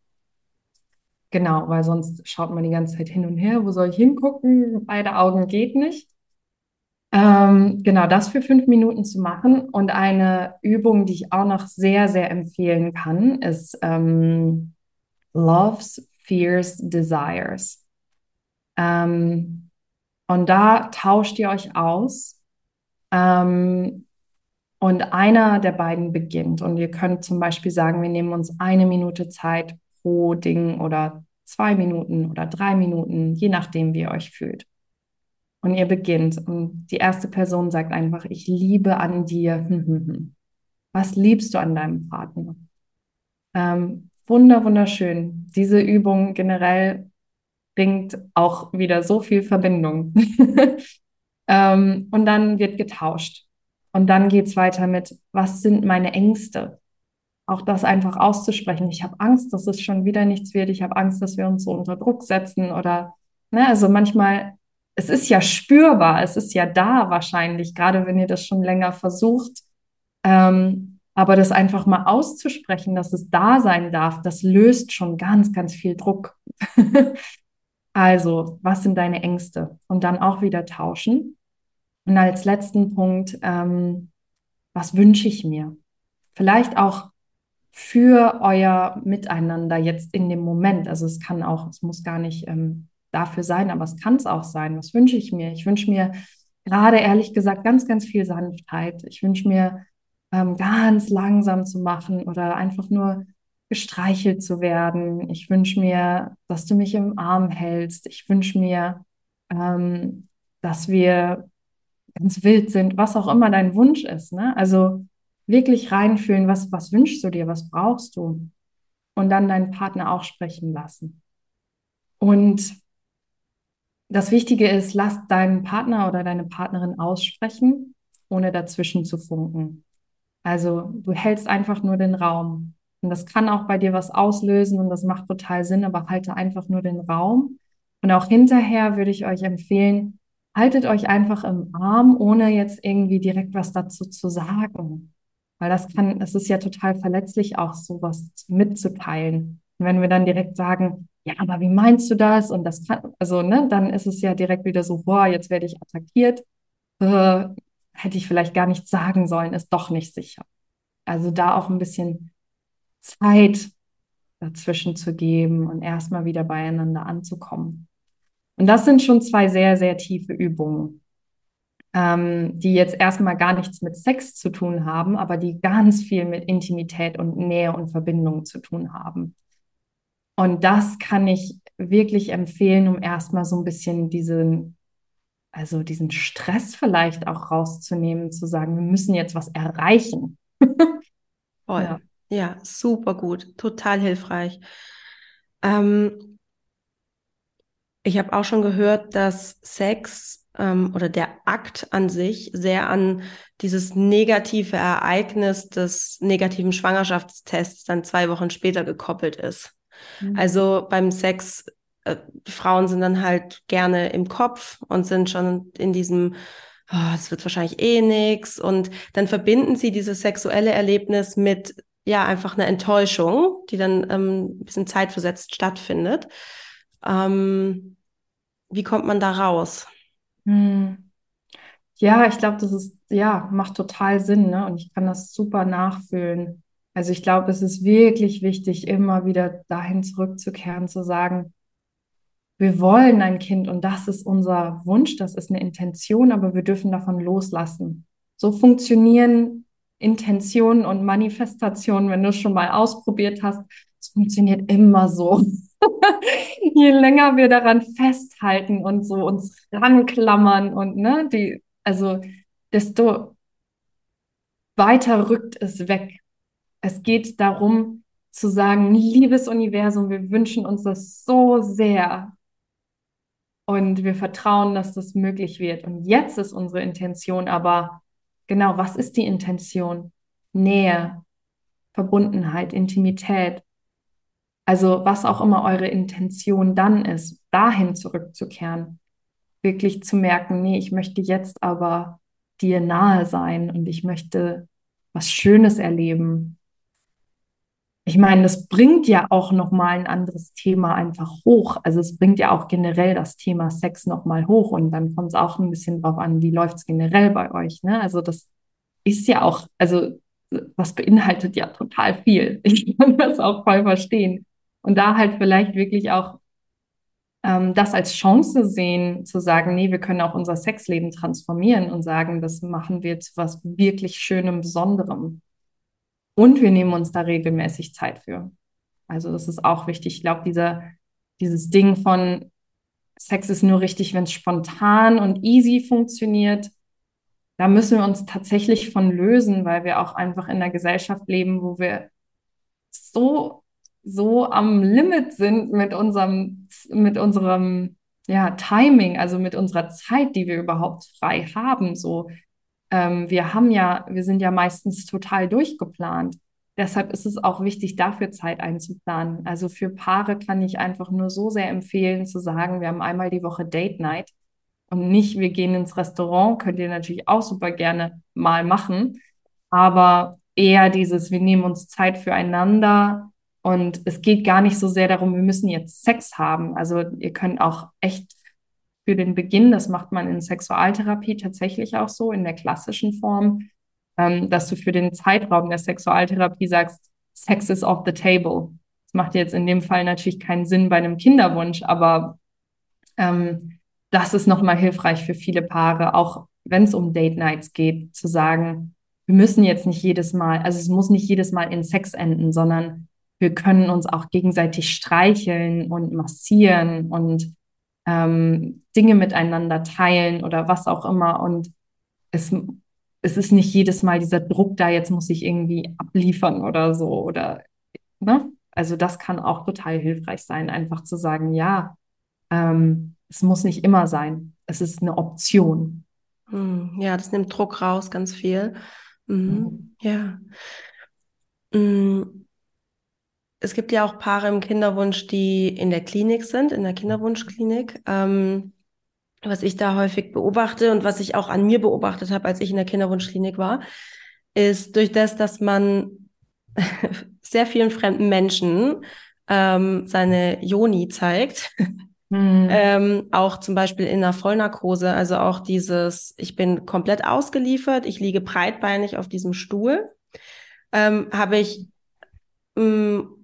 Genau, weil sonst schaut man die ganze Zeit hin und her. Wo soll ich hingucken? Beide Augen geht nicht. Ähm, genau, das für fünf Minuten zu machen. Und eine Übung, die ich auch noch sehr, sehr empfehlen kann, ist ähm, Love's Fears Desires. Ähm, und da tauscht ihr euch aus. Ähm, und einer der beiden beginnt. Und ihr könnt zum Beispiel sagen, wir nehmen uns eine Minute Zeit pro Ding oder zwei Minuten oder drei Minuten, je nachdem, wie ihr euch fühlt. Und ihr beginnt. Und die erste Person sagt einfach, ich liebe an dir. Was liebst du an deinem Partner? Ähm, wunder, wunderschön. Diese Übung generell bringt auch wieder so viel Verbindung. ähm, und dann wird getauscht. Und dann geht es weiter mit, was sind meine Ängste? Auch das einfach auszusprechen. Ich habe Angst, dass es schon wieder nichts wird. Ich habe Angst, dass wir uns so unter Druck setzen oder, ne, also manchmal, es ist ja spürbar, es ist ja da wahrscheinlich, gerade wenn ihr das schon länger versucht. Ähm, aber das einfach mal auszusprechen, dass es da sein darf, das löst schon ganz, ganz viel Druck. Also, was sind deine Ängste? Und dann auch wieder tauschen. Und als letzten Punkt, ähm, was wünsche ich mir? Vielleicht auch für euer Miteinander jetzt in dem Moment. Also es kann auch, es muss gar nicht ähm, dafür sein, aber es kann es auch sein. Was wünsche ich mir? Ich wünsche mir gerade ehrlich gesagt ganz, ganz viel Sanftheit. Ich wünsche mir ähm, ganz langsam zu machen oder einfach nur gestreichelt zu werden. Ich wünsche mir, dass du mich im Arm hältst. Ich wünsche mir, ähm, dass wir ganz wild sind, was auch immer dein Wunsch ist. Ne? Also wirklich reinfühlen, was, was wünschst du dir, was brauchst du? Und dann deinen Partner auch sprechen lassen. Und das Wichtige ist, lass deinen Partner oder deine Partnerin aussprechen, ohne dazwischen zu funken. Also du hältst einfach nur den Raum. Und das kann auch bei dir was auslösen und das macht total Sinn, aber halte einfach nur den Raum. Und auch hinterher würde ich euch empfehlen, haltet euch einfach im Arm, ohne jetzt irgendwie direkt was dazu zu sagen. Weil das kann, es ist ja total verletzlich, auch sowas mitzuteilen. Und wenn wir dann direkt sagen, ja, aber wie meinst du das? Und das kann, also, ne, dann ist es ja direkt wieder so, boah, jetzt werde ich attackiert. Äh, hätte ich vielleicht gar nichts sagen sollen, ist doch nicht sicher. Also da auch ein bisschen Zeit dazwischen zu geben und erstmal wieder beieinander anzukommen. Und das sind schon zwei sehr, sehr tiefe Übungen, ähm, die jetzt erstmal gar nichts mit Sex zu tun haben, aber die ganz viel mit Intimität und Nähe und Verbindung zu tun haben. Und das kann ich wirklich empfehlen, um erstmal so ein bisschen diesen, also diesen Stress vielleicht auch rauszunehmen, zu sagen, wir müssen jetzt was erreichen. Voll. Ja. Ja, super gut, total hilfreich. Ähm, ich habe auch schon gehört, dass Sex ähm, oder der Akt an sich sehr an dieses negative Ereignis des negativen Schwangerschaftstests dann zwei Wochen später gekoppelt ist. Mhm. Also beim Sex, äh, Frauen sind dann halt gerne im Kopf und sind schon in diesem, oh, es wird wahrscheinlich eh nix. Und dann verbinden sie dieses sexuelle Erlebnis mit ja einfach einer Enttäuschung, die dann ähm, ein bisschen zeitversetzt stattfindet. Ähm, wie kommt man da raus? Hm. Ja, ich glaube, das ist, ja, macht total Sinn, ne? Und ich kann das super nachfühlen. Also ich glaube, es ist wirklich wichtig, immer wieder dahin zurückzukehren, zu sagen, wir wollen ein Kind und das ist unser Wunsch, das ist eine Intention, aber wir dürfen davon loslassen. So funktionieren Intentionen und Manifestationen, wenn du es schon mal ausprobiert hast. Es funktioniert immer so. Je länger wir daran festhalten und so uns ranklammern und ne, die, also desto weiter rückt es weg. Es geht darum zu sagen, liebes Universum, wir wünschen uns das so sehr. Und wir vertrauen, dass das möglich wird. Und jetzt ist unsere Intention aber, genau, was ist die Intention? Nähe, Verbundenheit, Intimität. Also was auch immer eure Intention dann ist, dahin zurückzukehren. Wirklich zu merken, nee, ich möchte jetzt aber dir nahe sein und ich möchte was Schönes erleben ich meine, das bringt ja auch nochmal ein anderes Thema einfach hoch. Also es bringt ja auch generell das Thema Sex nochmal hoch und dann kommt es auch ein bisschen drauf an, wie läuft es generell bei euch. Ne? Also das ist ja auch, also was beinhaltet ja total viel. Ich kann das auch voll verstehen. Und da halt vielleicht wirklich auch ähm, das als Chance sehen, zu sagen, nee, wir können auch unser Sexleben transformieren und sagen, das machen wir zu was wirklich Schönem, Besonderem. Und wir nehmen uns da regelmäßig Zeit für. Also das ist auch wichtig. Ich glaube, dieser, dieses Ding von Sex ist nur richtig, wenn es spontan und easy funktioniert, da müssen wir uns tatsächlich von lösen, weil wir auch einfach in einer Gesellschaft leben, wo wir so, so am Limit sind mit unserem, mit unserem ja, Timing, also mit unserer Zeit, die wir überhaupt frei haben. So, ähm, wir haben ja, wir sind ja meistens total durchgeplant. Deshalb ist es auch wichtig, dafür Zeit einzuplanen. Also für Paare kann ich einfach nur so sehr empfehlen, zu sagen, wir haben einmal die Woche Date Night und nicht, wir gehen ins Restaurant, könnt ihr natürlich auch super gerne mal machen, aber eher dieses, wir nehmen uns Zeit füreinander und es geht gar nicht so sehr darum, wir müssen jetzt Sex haben. Also ihr könnt auch echt für den Beginn, das macht man in Sexualtherapie tatsächlich auch so, in der klassischen Form, ähm, dass du für den Zeitraum der Sexualtherapie sagst, Sex is off the table. Das macht jetzt in dem Fall natürlich keinen Sinn bei einem Kinderwunsch, aber ähm, das ist nochmal hilfreich für viele Paare, auch wenn es um Date Nights geht, zu sagen, wir müssen jetzt nicht jedes Mal, also es muss nicht jedes Mal in Sex enden, sondern wir können uns auch gegenseitig streicheln und massieren und ähm, Dinge miteinander teilen oder was auch immer. Und es, es ist nicht jedes Mal dieser Druck da, jetzt muss ich irgendwie abliefern oder so. Oder, ne? Also das kann auch total hilfreich sein, einfach zu sagen, ja, ähm, es muss nicht immer sein. Es ist eine Option. Hm, ja, das nimmt Druck raus, ganz viel. Mhm. Mhm. Ja. Mhm es gibt ja auch Paare im Kinderwunsch, die in der Klinik sind, in der Kinderwunschklinik. Ähm, was ich da häufig beobachte und was ich auch an mir beobachtet habe, als ich in der Kinderwunschklinik war, ist durch das, dass man sehr vielen fremden Menschen ähm, seine Joni zeigt. Mhm. ähm, auch zum Beispiel in der Vollnarkose, also auch dieses, ich bin komplett ausgeliefert, ich liege breitbeinig auf diesem Stuhl, ähm, habe ich mh, mm,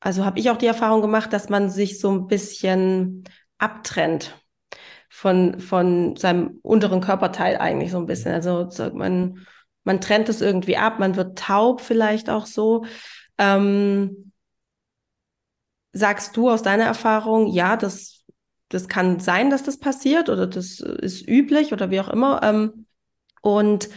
also habe ich auch die Erfahrung gemacht, dass man sich so ein bisschen abtrennt von, von seinem unteren Körperteil eigentlich so ein bisschen. Also man, man trennt es irgendwie ab, man wird taub vielleicht auch so. Ähm, sagst du aus deiner Erfahrung, ja, das, das kann sein, dass das passiert oder das ist üblich oder wie auch immer. Ähm, und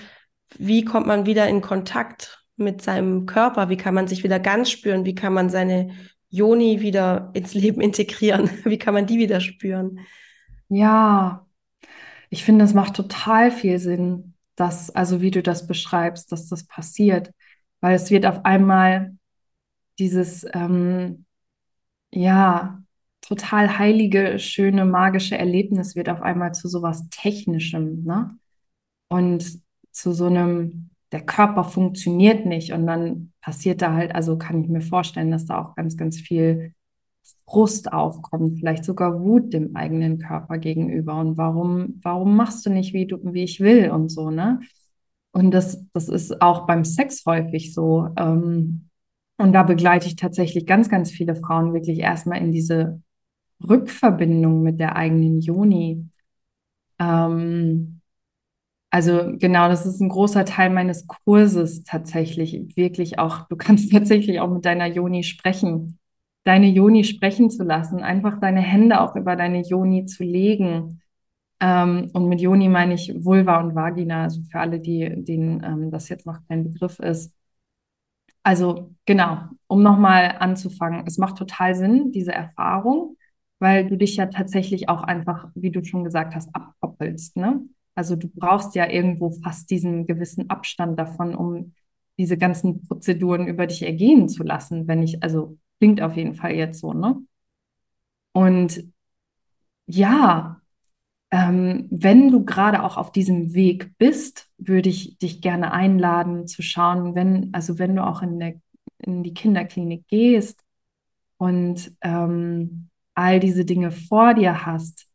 wie kommt man wieder in Kontakt mit seinem Körper? Wie kann man sich wieder ganz spüren? Wie kann man seine Joni wieder ins Leben integrieren? Wie kann man die wieder spüren? Ja, ich finde, es macht total viel Sinn, dass, also wie du das beschreibst, dass das passiert, weil es wird auf einmal dieses, ähm, ja, total heilige, schöne, magische Erlebnis wird auf einmal zu sowas Technischem, ne? Und zu so einem, der Körper funktioniert nicht und dann passiert da halt, also kann ich mir vorstellen, dass da auch ganz, ganz viel Frust aufkommt, vielleicht sogar Wut dem eigenen Körper gegenüber und warum, warum machst du nicht, wie du, wie ich will und so, ne? Und das, das ist auch beim Sex häufig so. Ähm, und da begleite ich tatsächlich ganz, ganz viele Frauen wirklich erstmal in diese Rückverbindung mit der eigenen Joni. Ähm, also genau, das ist ein großer Teil meines Kurses tatsächlich. Wirklich auch, du kannst tatsächlich auch mit deiner Joni sprechen, deine Joni sprechen zu lassen, einfach deine Hände auch über deine Joni zu legen. Ähm, und mit Joni meine ich Vulva und Vagina, also für alle, die, denen ähm, das jetzt noch kein Begriff ist. Also genau, um nochmal anzufangen, es macht total Sinn, diese Erfahrung, weil du dich ja tatsächlich auch einfach, wie du schon gesagt hast, abkoppelst. Ne? Also du brauchst ja irgendwo fast diesen gewissen Abstand davon, um diese ganzen Prozeduren über dich ergehen zu lassen, wenn ich, also klingt auf jeden Fall jetzt so, ne? Und ja, ähm, wenn du gerade auch auf diesem Weg bist, würde ich dich gerne einladen zu schauen, wenn, also wenn du auch in, der, in die Kinderklinik gehst und ähm, all diese Dinge vor dir hast,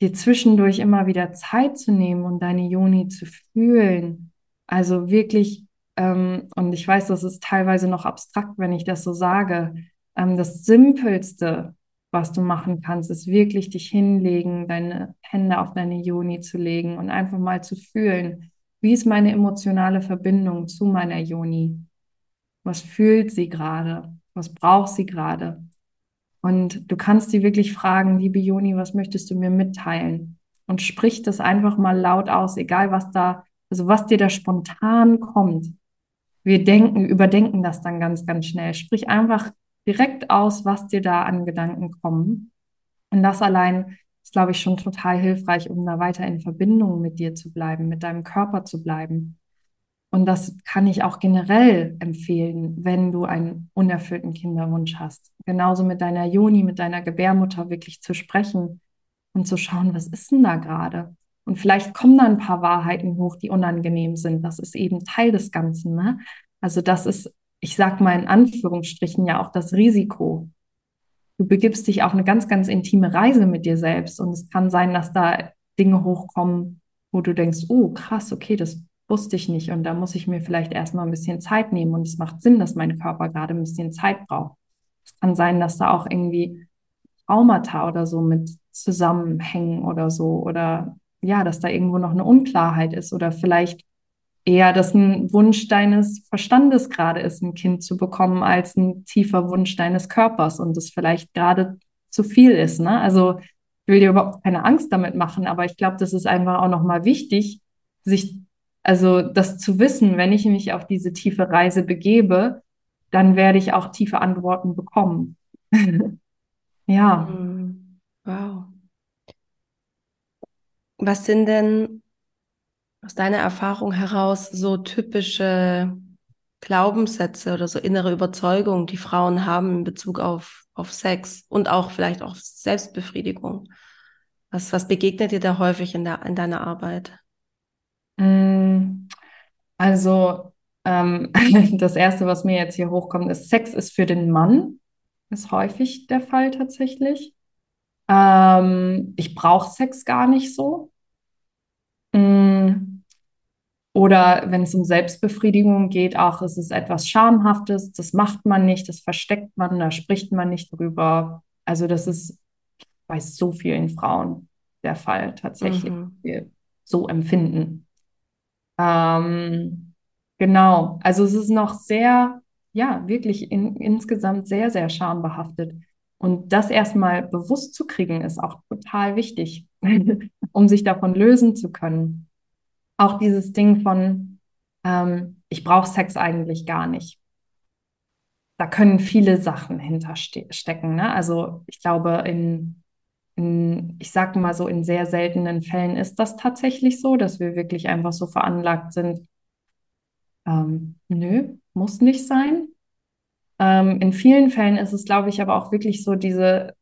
dir zwischendurch immer wieder Zeit zu nehmen und deine Joni zu fühlen. Also wirklich, ähm, und ich weiß, das ist teilweise noch abstrakt, wenn ich das so sage, ähm, das Simpelste, was du machen kannst, ist wirklich dich hinlegen, deine Hände auf deine Joni zu legen und einfach mal zu fühlen, wie ist meine emotionale Verbindung zu meiner Joni? Was fühlt sie gerade? Was braucht sie gerade? Und du kannst sie wirklich fragen, liebe Joni, was möchtest du mir mitteilen? Und sprich das einfach mal laut aus, egal was da, also was dir da spontan kommt. Wir denken, überdenken das dann ganz, ganz schnell. Sprich einfach direkt aus, was dir da an Gedanken kommen. Und das allein ist, glaube ich, schon total hilfreich, um da weiter in Verbindung mit dir zu bleiben, mit deinem Körper zu bleiben. Und das kann ich auch generell empfehlen, wenn du einen unerfüllten Kinderwunsch hast. Genauso mit deiner Joni, mit deiner Gebärmutter wirklich zu sprechen und zu schauen, was ist denn da gerade? Und vielleicht kommen da ein paar Wahrheiten hoch, die unangenehm sind. Das ist eben Teil des Ganzen. Ne? Also das ist ich sag mal in Anführungsstrichen ja auch das Risiko. Du begibst dich auf eine ganz, ganz intime Reise mit dir selbst und es kann sein, dass da Dinge hochkommen, wo du denkst, oh krass, okay, das wusste ich nicht und da muss ich mir vielleicht erstmal ein bisschen Zeit nehmen und es macht Sinn, dass mein Körper gerade ein bisschen Zeit braucht. Es kann sein, dass da auch irgendwie Traumata oder so mit zusammenhängen oder so oder ja, dass da irgendwo noch eine Unklarheit ist oder vielleicht eher das ein Wunsch deines Verstandes gerade ist, ein Kind zu bekommen, als ein tiefer Wunsch deines Körpers und es vielleicht gerade zu viel ist. Ne? Also ich will dir überhaupt keine Angst damit machen, aber ich glaube, das ist einfach auch nochmal wichtig, sich, also das zu wissen, wenn ich mich auf diese tiefe Reise begebe, dann werde ich auch tiefe Antworten bekommen. ja. Hm. Wow. Was sind denn aus deiner Erfahrung heraus so typische Glaubenssätze oder so innere Überzeugungen, die Frauen haben in Bezug auf, auf Sex und auch vielleicht auf Selbstbefriedigung? Was, was begegnet dir da häufig in, der, in deiner Arbeit? Mm, also ähm, das Erste, was mir jetzt hier hochkommt, ist, Sex ist für den Mann. Ist häufig der Fall tatsächlich. Ähm, ich brauche Sex gar nicht so. Mm, oder wenn es um Selbstbefriedigung geht, auch es ist etwas Schamhaftes, das macht man nicht, das versteckt man, da spricht man nicht drüber. Also das ist bei so vielen Frauen der Fall tatsächlich, mhm. so empfinden. Ähm, genau, also es ist noch sehr, ja, wirklich in, insgesamt sehr, sehr schambehaftet. Und das erstmal bewusst zu kriegen, ist auch total wichtig, um sich davon lösen zu können auch dieses Ding von, ähm, ich brauche Sex eigentlich gar nicht. Da können viele Sachen hinterstecken. Ne? Also ich glaube, in in, ich sage mal so, in sehr seltenen Fällen ist das tatsächlich so, dass wir wirklich einfach so veranlagt sind. Ähm, nö, muss nicht sein. Ähm, in vielen Fällen ist es, glaube ich, aber auch wirklich so diese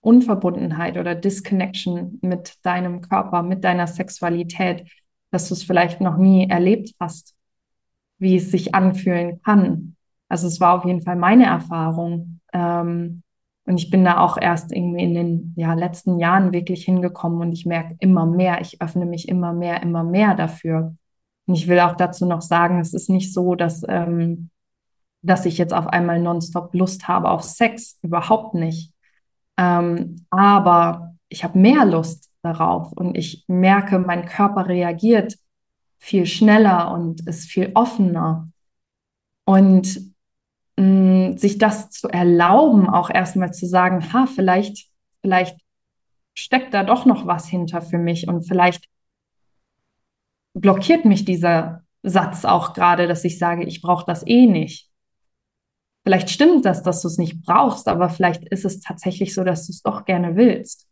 Unverbundenheit oder Disconnection mit deinem Körper, mit deiner Sexualität, dass du es vielleicht noch nie erlebt hast, wie es sich anfühlen kann. Also es war auf jeden Fall meine Erfahrung. Ähm, und ich bin da auch erst irgendwie in den ja, letzten Jahren wirklich hingekommen und ich merke immer mehr, ich öffne mich immer mehr, immer mehr dafür. Und ich will auch dazu noch sagen, es ist nicht so, dass, ähm, dass ich jetzt auf einmal nonstop Lust habe auf Sex. Überhaupt nicht. Ähm, aber ich habe mehr Lust darauf und ich merke, mein Körper reagiert viel schneller und ist viel offener. Und mh, mm, sich das zu erlauben, auch erstmal zu sagen, ha, vielleicht, vielleicht steckt da doch noch was hinter für mich und vielleicht blockiert mich dieser Satz auch gerade, dass ich sage, ich brauche das eh nicht. Vielleicht stimmt das, dass du es nicht brauchst, aber vielleicht ist es tatsächlich so, dass du es doch gerne willst.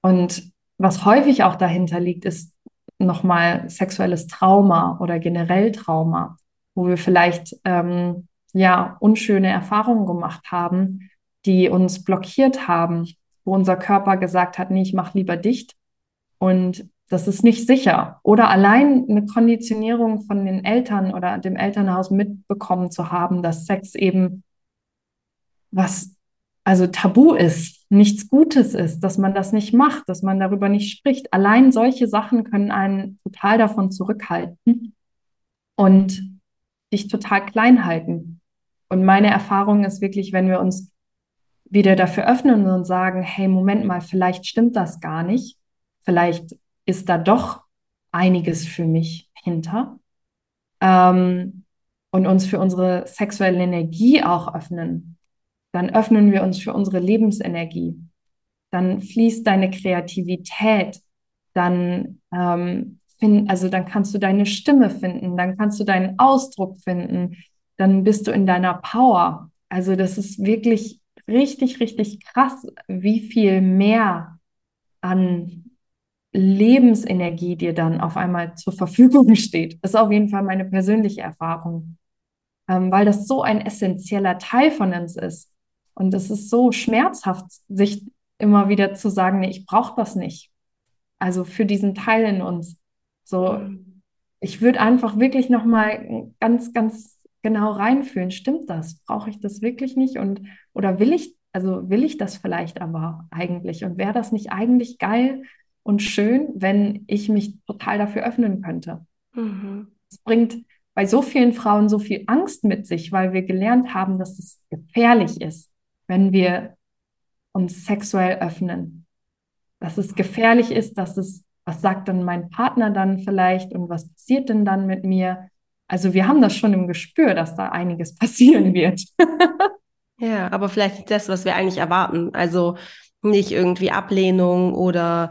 Und was häufig auch dahinter liegt, ist nochmal sexuelles Trauma oder generell Trauma, wo wir vielleicht ähm, ja unschöne Erfahrungen gemacht haben, die uns blockiert haben, wo unser Körper gesagt hat, nee, ich mach lieber dicht. Und das ist nicht sicher. Oder allein eine Konditionierung von den Eltern oder dem Elternhaus mitbekommen zu haben, dass Sex eben was, also tabu ist, nichts Gutes ist, dass man das nicht macht, dass man darüber nicht spricht. Allein solche Sachen können einen total davon zurückhalten und dich total klein halten. Und meine Erfahrung ist wirklich, wenn wir uns wieder dafür öffnen und sagen, hey, Moment mal, vielleicht stimmt das gar nicht. Vielleicht ist da doch einiges für mich hinter. Ähm, und uns für unsere sexuelle Energie auch öffnen, dann öffnen wir uns für unsere Lebensenergie. Dann fließt deine Kreativität, dann ähm, find, also dann kannst du deine Stimme finden, dann kannst du deinen Ausdruck finden, dann bist du in deiner Power. Also das ist wirklich richtig, richtig krass, wie viel mehr an Lebensenergie dir dann auf einmal zur Verfügung steht. Das ist auf jeden Fall meine persönliche Erfahrung, ähm, weil das so ein essentieller Teil von uns ist. Und es ist so schmerzhaft, sich immer wieder zu sagen, nee, ich brauche das nicht. Also für diesen Teil in uns. So, mhm. ich würde einfach wirklich nochmal ganz, ganz genau reinfühlen. Stimmt das? Brauche ich das wirklich nicht? Und oder will ich, also will ich das vielleicht aber eigentlich? Und wäre das nicht eigentlich geil, und schön, wenn ich mich total dafür öffnen könnte. Mhm. Es bringt bei so vielen Frauen so viel Angst mit sich, weil wir gelernt haben, dass es gefährlich ist, wenn wir uns sexuell öffnen. Dass es gefährlich ist, dass es, was sagt dann mein Partner dann vielleicht und was passiert denn dann mit mir? Also wir haben das schon im Gespür, dass da einiges passieren wird. ja, aber vielleicht nicht das, was wir eigentlich erwarten. Also nicht irgendwie Ablehnung oder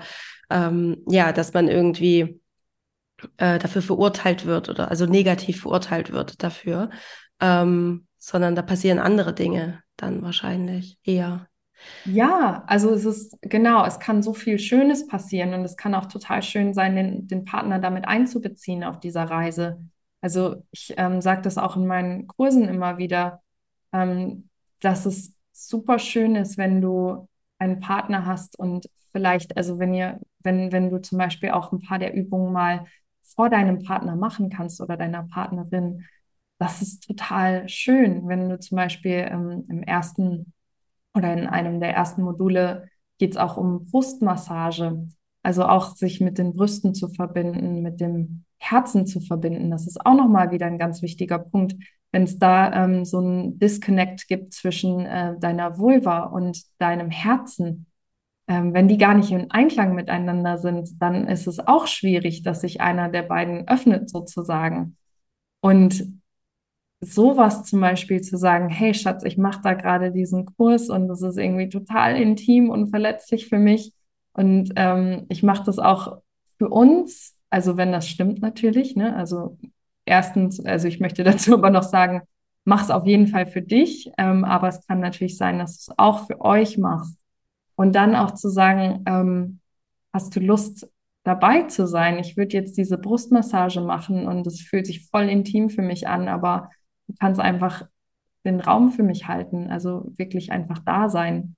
ähm, ja, dass man irgendwie äh, dafür verurteilt wird oder also negativ verurteilt wird dafür, ähm, sondern da passieren andere Dinge dann wahrscheinlich eher. Ja, also es ist genau, es kann so viel Schönes passieren und es kann auch total schön sein, den, den Partner damit einzubeziehen auf dieser Reise. Also ich ähm, sage das auch in meinen Kursen immer wieder, ähm, dass es super schön ist, wenn du einen Partner hast und vielleicht, also wenn ihr, wenn, wenn du zum Beispiel auch ein paar der Übungen mal vor deinem Partner machen kannst oder deiner Partnerin, das ist total schön, wenn du zum Beispiel ähm, im ersten oder in einem der ersten Module geht es auch um Brustmassage, also auch sich mit den Brüsten zu verbinden, mit dem Herzen zu verbinden. Das ist auch nochmal wieder ein ganz wichtiger Punkt, wenn es da ähm, so ein Disconnect gibt zwischen äh, deiner Vulva und deinem Herzen ähm, wenn die gar nicht in Einklang miteinander sind, dann ist es auch schwierig, dass sich einer der beiden öffnet sozusagen. Und sowas zum Beispiel zu sagen, hey Schatz, ich mache da gerade diesen Kurs und das ist irgendwie total intim und verletzlich für mich und ähm, ich mache das auch für uns, also wenn das stimmt natürlich, ne? Also erstens, also ich möchte dazu aber noch sagen, mach es auf jeden Fall für dich, ähm, aber es kann natürlich sein, dass du es auch für euch machst Und dann auch zu sagen, ähm, hast du Lust dabei zu sein? Ich würde jetzt diese Brustmassage machen und es fühlt sich voll intim für mich an, aber du kannst einfach den Raum für mich halten, also wirklich einfach da sein.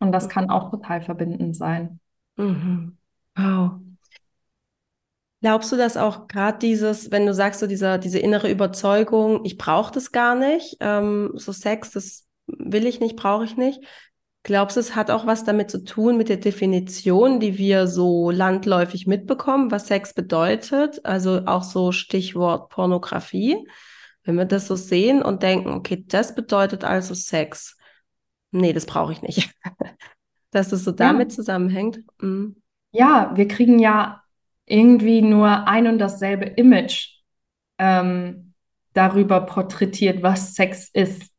Und das kann auch total verbindend sein. Mhm. Wow. Glaubst du, dass auch gerade dieses, wenn du sagst, so dieser, diese innere Überzeugung, ich brauche das gar nicht, ähm, so Sex, das will ich nicht, brauche ich nicht. Glaubst du, es hat auch was damit zu tun mit der Definition, die wir so landläufig mitbekommen, was Sex bedeutet? Also auch so Stichwort Pornografie. Wenn wir das so sehen und denken, okay, das bedeutet also Sex. Nee, das brauche ich nicht. Dass es so damit ja. zusammenhängt. Mhm. Ja, wir kriegen ja irgendwie nur ein und dasselbe Image ähm, darüber porträtiert, was Sex ist.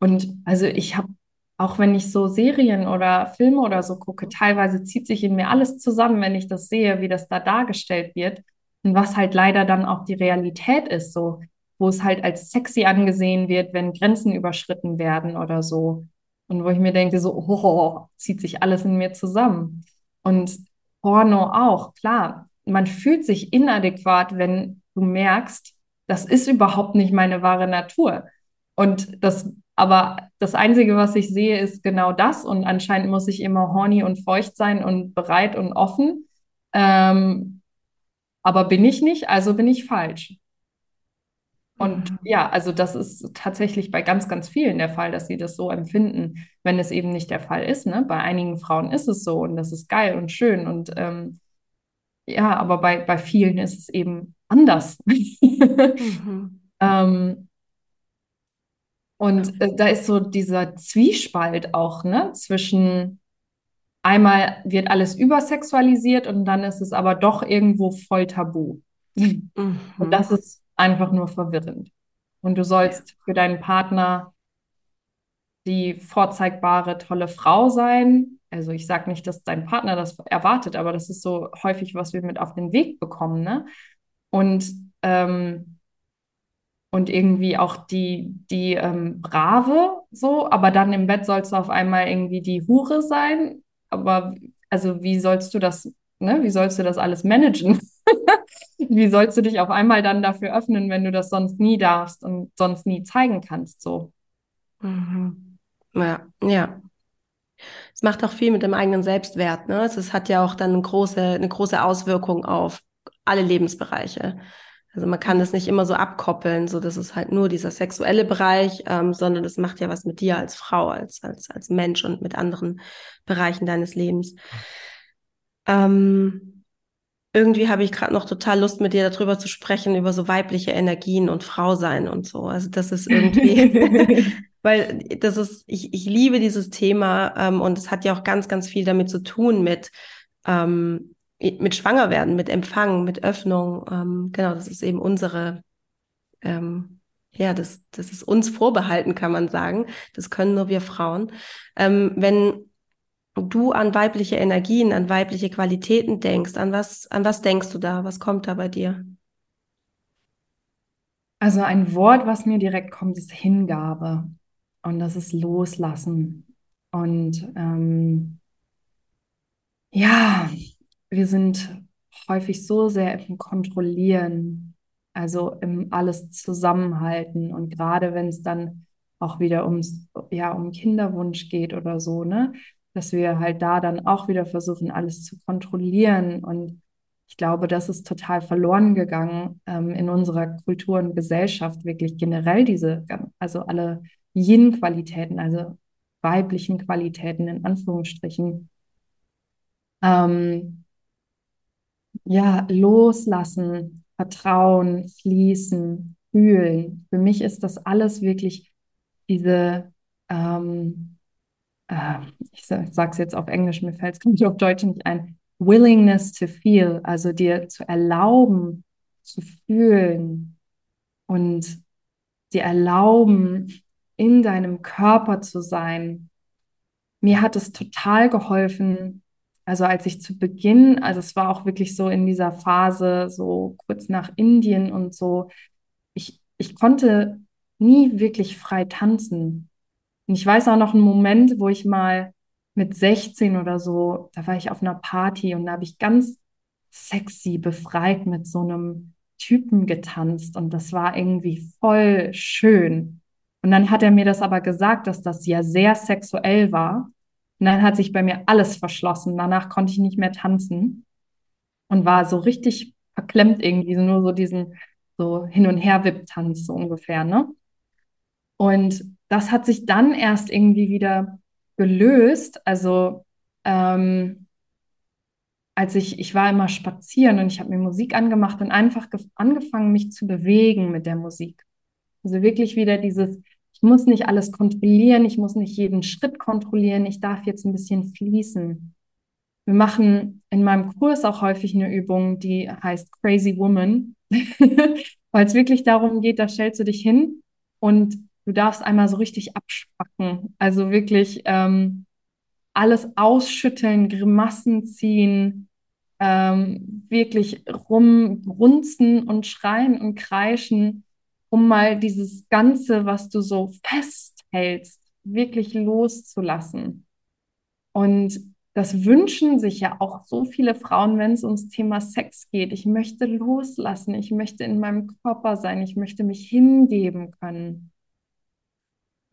Und also ich habe, auch wenn ich so Serien oder Filme oder so gucke, teilweise zieht sich in mir alles zusammen, wenn ich das sehe, wie das da dargestellt wird. Und was halt leider dann auch die Realität ist, so, wo es halt als sexy angesehen wird, wenn Grenzen überschritten werden oder so. Und wo ich mir denke, so, oh, zieht sich alles in mir zusammen. Und Porno auch, klar. Man fühlt sich inadäquat, wenn du merkst, das ist überhaupt nicht meine wahre Natur. Und das, aber das Einzige, was ich sehe, ist genau das. Und anscheinend muss ich immer horny und feucht sein und bereit und offen. Ähm, aber bin ich nicht, also bin ich falsch. Und mhm. ja, also das ist tatsächlich bei ganz, ganz vielen der Fall, dass sie das so empfinden, wenn es eben nicht der Fall ist. Ne? Bei einigen Frauen ist es so und das ist geil und schön und ähm, ja, aber bei, bei vielen ist es eben anders. mhm. ähm, und äh, da ist so dieser Zwiespalt auch, ne, zwischen einmal wird alles übersexualisiert und dann ist es aber doch irgendwo voll tabu. Mhm. Und das ist einfach nur verwirrend. Und du sollst für deinen Partner die vorzeigbare, tolle Frau sein. Also ich sage nicht, dass dein Partner das erwartet, aber das ist so häufig, was wir mit auf den Weg bekommen. Ne? Und, ähm, und irgendwie auch die, die ähm, Brave so, aber dann im Bett sollst du auf einmal irgendwie die Hure sein. Aber also wie sollst du das, ne? Wie sollst du das alles managen? Wie sollst du dich auf einmal dann dafür öffnen, wenn du das sonst nie darfst und sonst nie zeigen kannst, so? Mhm. Ja, ja. Es macht auch viel mit dem eigenen Selbstwert. Ne? Es hat ja auch dann eine große, eine große Auswirkung auf alle Lebensbereiche. Also man kann das nicht immer so abkoppeln, so dass es halt nur dieser sexuelle Bereich, ähm, sondern das macht ja was mit dir als Frau, als, als, als Mensch und mit anderen Bereichen deines Lebens. Ähm, irgendwie habe ich gerade noch total Lust, mit dir darüber zu sprechen, über so weibliche Energien und Frau sein und so. Also das ist irgendwie, weil das ist, ich, ich liebe dieses Thema ähm, und es hat ja auch ganz, ganz viel damit zu tun mit, ähm, mit Schwangerwerden, mit Empfangen, mit Öffnung. Ähm, genau, das ist eben unsere, ähm, ja, das, das ist uns vorbehalten, kann man sagen. Das können nur wir Frauen. Ähm, wenn du an weibliche Energien, an weibliche Qualitäten denkst, an was, an was denkst du da? Was kommt da bei dir? Also ein Wort, was mir direkt kommt, ist Hingabe. Und das ist Loslassen. Und ähm, ja, wir sind häufig so sehr im Kontrollieren, also im alles zusammenhalten. Und gerade wenn es dann auch wieder ums, ja, um Kinderwunsch geht oder so, ne? Dass wir halt da dann auch wieder versuchen, alles zu kontrollieren. Und ich glaube, das ist total verloren gegangen ähm, in unserer Kultur und Gesellschaft, wirklich generell diese, also alle Yin-Qualitäten, also weiblichen Qualitäten in Anführungsstrichen. Ähm, ja, loslassen, vertrauen, fließen, fühlen. Für mich ist das alles wirklich diese ähm, äh, ich sage es jetzt auf Englisch, mir fällt es nicht auf Deutsch nicht ein, Willingness to feel, also dir zu erlauben, zu fühlen und dir erlauben, in deinem Körper zu sein. Mir hat es total geholfen, also als ich zu Beginn, also es war auch wirklich so in dieser Phase, so kurz nach Indien und so, ich, ich konnte nie wirklich frei tanzen. Und ich weiß auch noch einen Moment, wo ich mal mit 16 oder so, da war ich auf einer Party und da habe ich ganz sexy, befreit mit so einem Typen getanzt und das war irgendwie voll schön. Und dann hat er mir das aber gesagt, dass das ja sehr sexuell war. Und dann hat sich bei mir alles verschlossen. Danach konnte ich nicht mehr tanzen und war so richtig verklemmt irgendwie, nur so diesen so hin und her Wipptanz so ungefähr, ne? Und das hat sich dann erst irgendwie wieder gelöst. Also ähm, als ich, ich war immer spazieren und ich habe mir Musik angemacht und einfach angefangen, mich zu bewegen mit der Musik. Also wirklich wieder dieses, ich muss nicht alles kontrollieren, ich muss nicht jeden Schritt kontrollieren, ich darf jetzt ein bisschen fließen. Wir machen in meinem Kurs auch häufig eine Übung, die heißt Crazy Woman, weil es wirklich darum geht, da stellst du dich hin und du darfst einmal so richtig abspacken. Also wirklich ähm, alles ausschütteln, Grimassen ziehen, ähm, wirklich rumbrunzen und schreien und kreischen, um mal dieses Ganze, was du so festhältst, wirklich loszulassen. Und das wünschen sich ja auch so viele Frauen, wenn es ums Thema Sex geht. Ich möchte loslassen, ich möchte in meinem Körper sein, ich möchte mich hingeben können.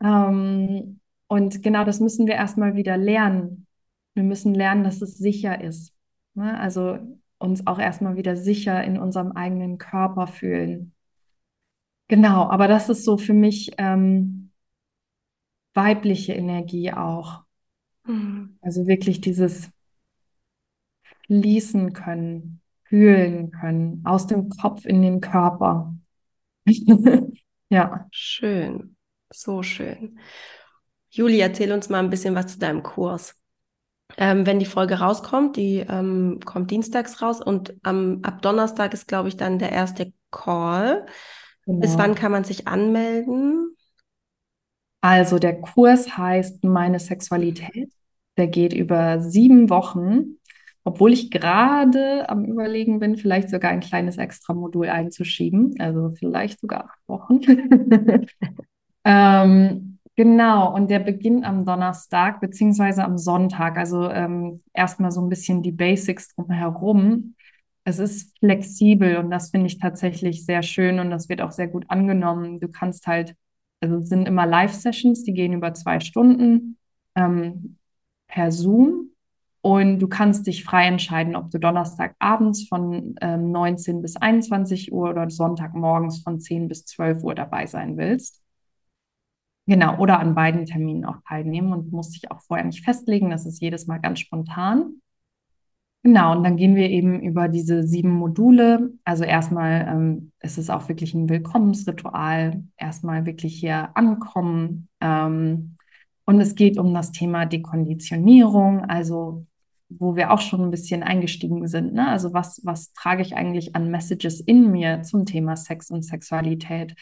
Ähm, und genau das müssen wir erstmal wieder lernen. Wir müssen lernen, dass es sicher ist. Ne? Also uns auch erstmal wieder sicher in unserem eigenen Körper fühlen. Genau, aber das ist so für mich ähm, weibliche Energie auch. Mhm. Also wirklich dieses fließen können, fühlen können, aus dem Kopf in den Körper. ja. Schön, so schön. Juli, erzähl uns mal ein bisschen was zu deinem Kurs. Ähm, wenn die Folge rauskommt, die ähm, kommt dienstags raus und ähm, ab Donnerstag ist, glaube ich, dann der erste Call. Genau. Bis wann kann man sich anmelden? Also der Kurs heißt Meine Sexualität. Der geht über sieben Wochen, obwohl ich gerade am Überlegen bin, vielleicht sogar ein kleines Extra-Modul einzuschieben. Also vielleicht sogar acht Wochen. ähm, genau, und der beginnt am Donnerstag beziehungsweise am Sonntag. Also ähm, erstmal so ein bisschen die Basics drumherum. Es ist flexibel und das finde ich tatsächlich sehr schön und das wird auch sehr gut angenommen. Du kannst halt also es sind immer Live-Sessions, die gehen über zwei Stunden ähm, per Zoom. Und du kannst dich frei entscheiden, ob du Donnerstagabends von ähm, 19 bis 21 Uhr oder Sonntagmorgens von 10 bis 12 Uhr dabei sein willst. Genau, oder an beiden Terminen auch teilnehmen und du musst dich auch vorher nicht festlegen. Das ist jedes Mal ganz spontan. Genau, und dann gehen wir eben über diese sieben Module. Also erstmal ähm, ist es auch wirklich ein Willkommensritual, erstmal wirklich hier ankommen. Ähm, und es geht um das Thema Dekonditionierung, also wo wir auch schon ein bisschen eingestiegen sind. Ne? Also was, was trage ich eigentlich an Messages in mir zum Thema Sex und Sexualität?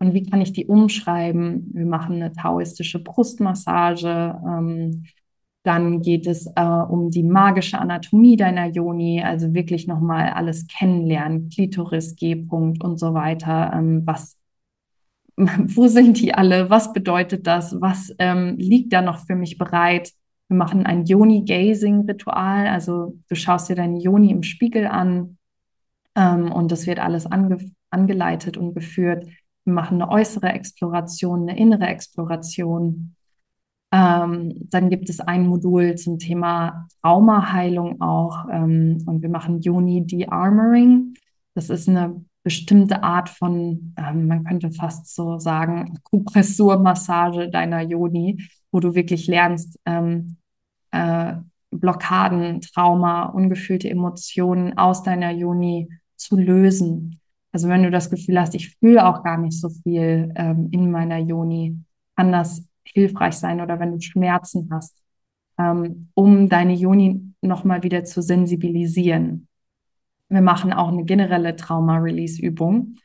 Und wie kann ich die umschreiben? Wir machen eine taoistische Brustmassage. Ähm, dann geht es äh, um die magische Anatomie deiner Yoni, also wirklich nochmal alles kennenlernen, Klitoris, G-Punkt und so weiter. Ähm, was, wo sind die alle? Was bedeutet das? Was ähm, liegt da noch für mich bereit? Wir machen ein Yoni-Gazing-Ritual, also du schaust dir deine Yoni im Spiegel an ähm, und das wird alles ange angeleitet und geführt. Wir machen eine äußere Exploration, eine innere Exploration. Ähm, dann gibt es ein Modul zum Thema Traumaheilung auch ähm, und wir machen Yoni De-Armoring. Das ist eine bestimmte Art von, ähm, man könnte fast so sagen, Akupressurmassage deiner Yoni, wo du wirklich lernst, ähm, äh, Blockaden, Trauma, ungefühlte Emotionen aus deiner Yoni zu lösen. Also wenn du das Gefühl hast, ich fühle auch gar nicht so viel ähm, in meiner Yoni, kann das hilfreich sein oder wenn du Schmerzen hast, ähm, um deine Juni nochmal wieder zu sensibilisieren. Wir machen auch eine generelle Trauma-Release-Übung.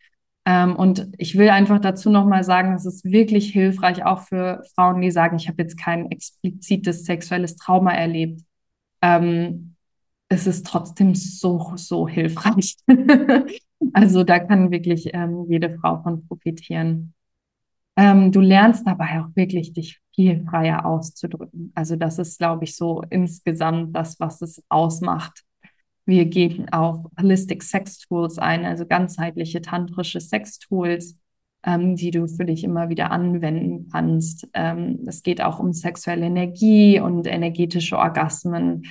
Ähm, und ich will einfach dazu nochmal sagen, es ist wirklich hilfreich, auch für Frauen, die sagen, ich habe jetzt kein explizites sexuelles Trauma erlebt. Ähm, es ist trotzdem so, so hilfreich. also da kann wirklich ähm, jede Frau von profitieren. Ähm, du lernst dabei auch wirklich dich viel freier auszudrücken. Also das ist, glaube ich, so insgesamt das, was es ausmacht. Wir gehen auf Holistic Sex Tools ein, also ganzheitliche tantrische Sex Tools, ähm, die du für dich immer wieder anwenden kannst. Ähm, es geht auch um sexuelle Energie und energetische Orgasmen.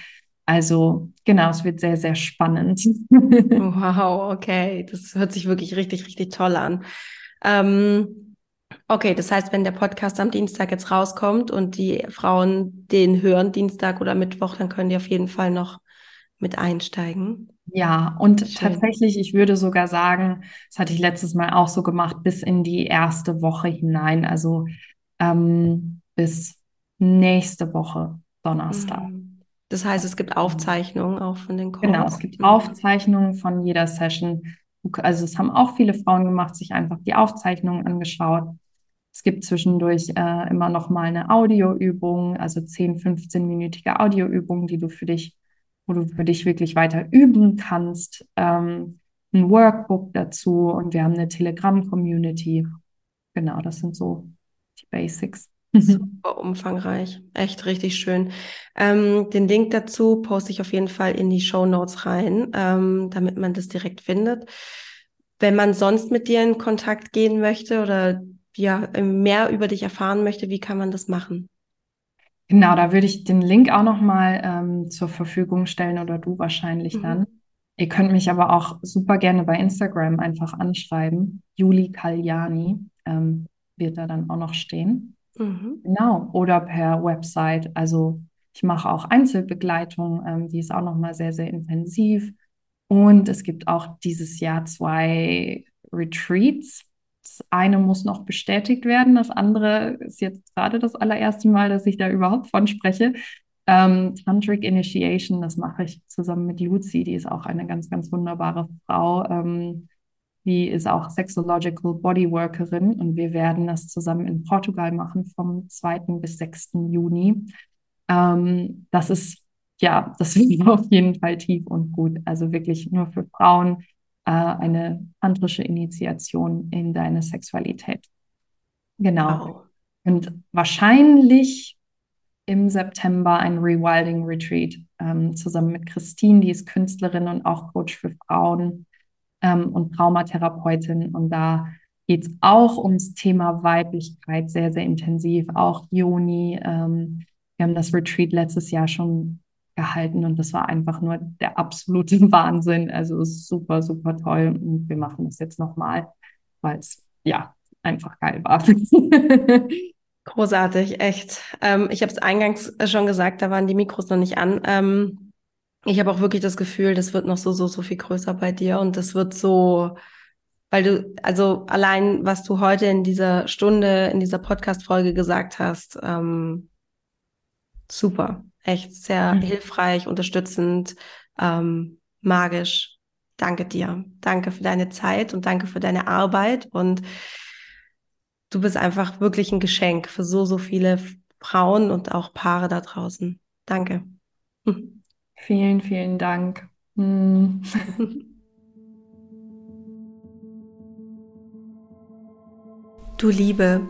Also genau, es wird sehr, sehr spannend. wow, okay, das hört sich wirklich richtig, richtig toll an. Ähm, okay, das heißt, wenn der Podcast am Dienstag jetzt rauskommt und die Frauen den hören, Dienstag oder Mittwoch, dann können die auf jeden Fall noch mit einsteigen. Ja, und Schön. tatsächlich, ich würde sogar sagen, das hatte ich letztes Mal auch so gemacht, bis in die erste Woche hinein, also ähm, bis nächste Woche Donnerstag. Mhm. Das heißt, es gibt Aufzeichnungen auch von den Calls. Genau, es gibt. Aufzeichnungen von jeder Session. Also es haben auch viele Frauen gemacht, sich einfach die Aufzeichnungen angeschaut. Es gibt zwischendurch äh, immer noch mal eine Audioübung, also 10, 15-minütige Audioübungen, die du für dich wo du für dich wirklich weiter üben kannst. Ähm, ein Workbook dazu und wir haben eine Telegram-Community. Genau, das sind so die Basics. Super umfangreich, echt richtig schön. Ähm, den Link dazu poste ich auf jeden Fall in die Show Notes rein, ähm, damit man das direkt findet. Wenn man sonst mit dir in Kontakt gehen möchte oder ja mehr über dich erfahren möchte, wie kann man das machen? Genau, da würde ich den Link auch nochmal ähm, zur Verfügung stellen oder du wahrscheinlich mhm. dann. Ihr könnt mich aber auch super gerne bei Instagram einfach anschreiben. Juli Kaljani ähm, wird da dann auch noch stehen. Mhm. Genau, oder per Website. Also ich mache auch Einzelbegleitung, ähm, die ist auch nochmal sehr, sehr intensiv. Und es gibt auch dieses Jahr zwei Retreats das eine muss noch bestätigt werden. Das andere ist jetzt gerade das allererste Mal, dass ich da überhaupt von spreche. Ähm, Tantric Initiation, das mache ich zusammen mit Lucy. Die ist auch eine ganz, ganz wunderbare Frau. Ähm, die ist auch Sexological Bodyworkerin und wir werden das zusammen in Portugal machen vom 2. bis 6. Juni. Ähm, das ist, ja, das wird auf jeden Fall tief und gut. Also wirklich nur für Frauen, äh, eine tantrische Initiation in deine Sexualität. Genau. Wow. Und wahrscheinlich im September ein Rewilding Retreat ähm, zusammen mit Christine, die ist Künstlerin und auch Coach für Frauen ähm, und Traumatherapeutin. Und da geht es auch ums Thema Weiblichkeit sehr, sehr intensiv. Auch Juni. Ähm, wir haben das Retreat letztes Jahr schon gehalten und das war einfach nur der absolute Wahnsinn. Also super, super toll und wir machen das jetzt nochmal, weil es ja einfach geil war. Großartig, echt. Ähm, ich habe es eingangs schon gesagt, da waren die Mikros noch nicht an. Ähm, ich habe auch wirklich das Gefühl, das wird noch so, so, so viel größer bei dir und das wird so, weil du, also allein, was du heute in dieser Stunde, in dieser Podcast-Folge gesagt hast, ähm, super echt sehr mhm. hilfreich, unterstützend, ähm, magisch. Danke dir. Danke für deine Zeit und danke für deine Arbeit. Und du bist einfach wirklich ein Geschenk für so, so viele Frauen und auch Paare da draußen. Danke. Vielen, vielen Dank. Hm. Du Liebe.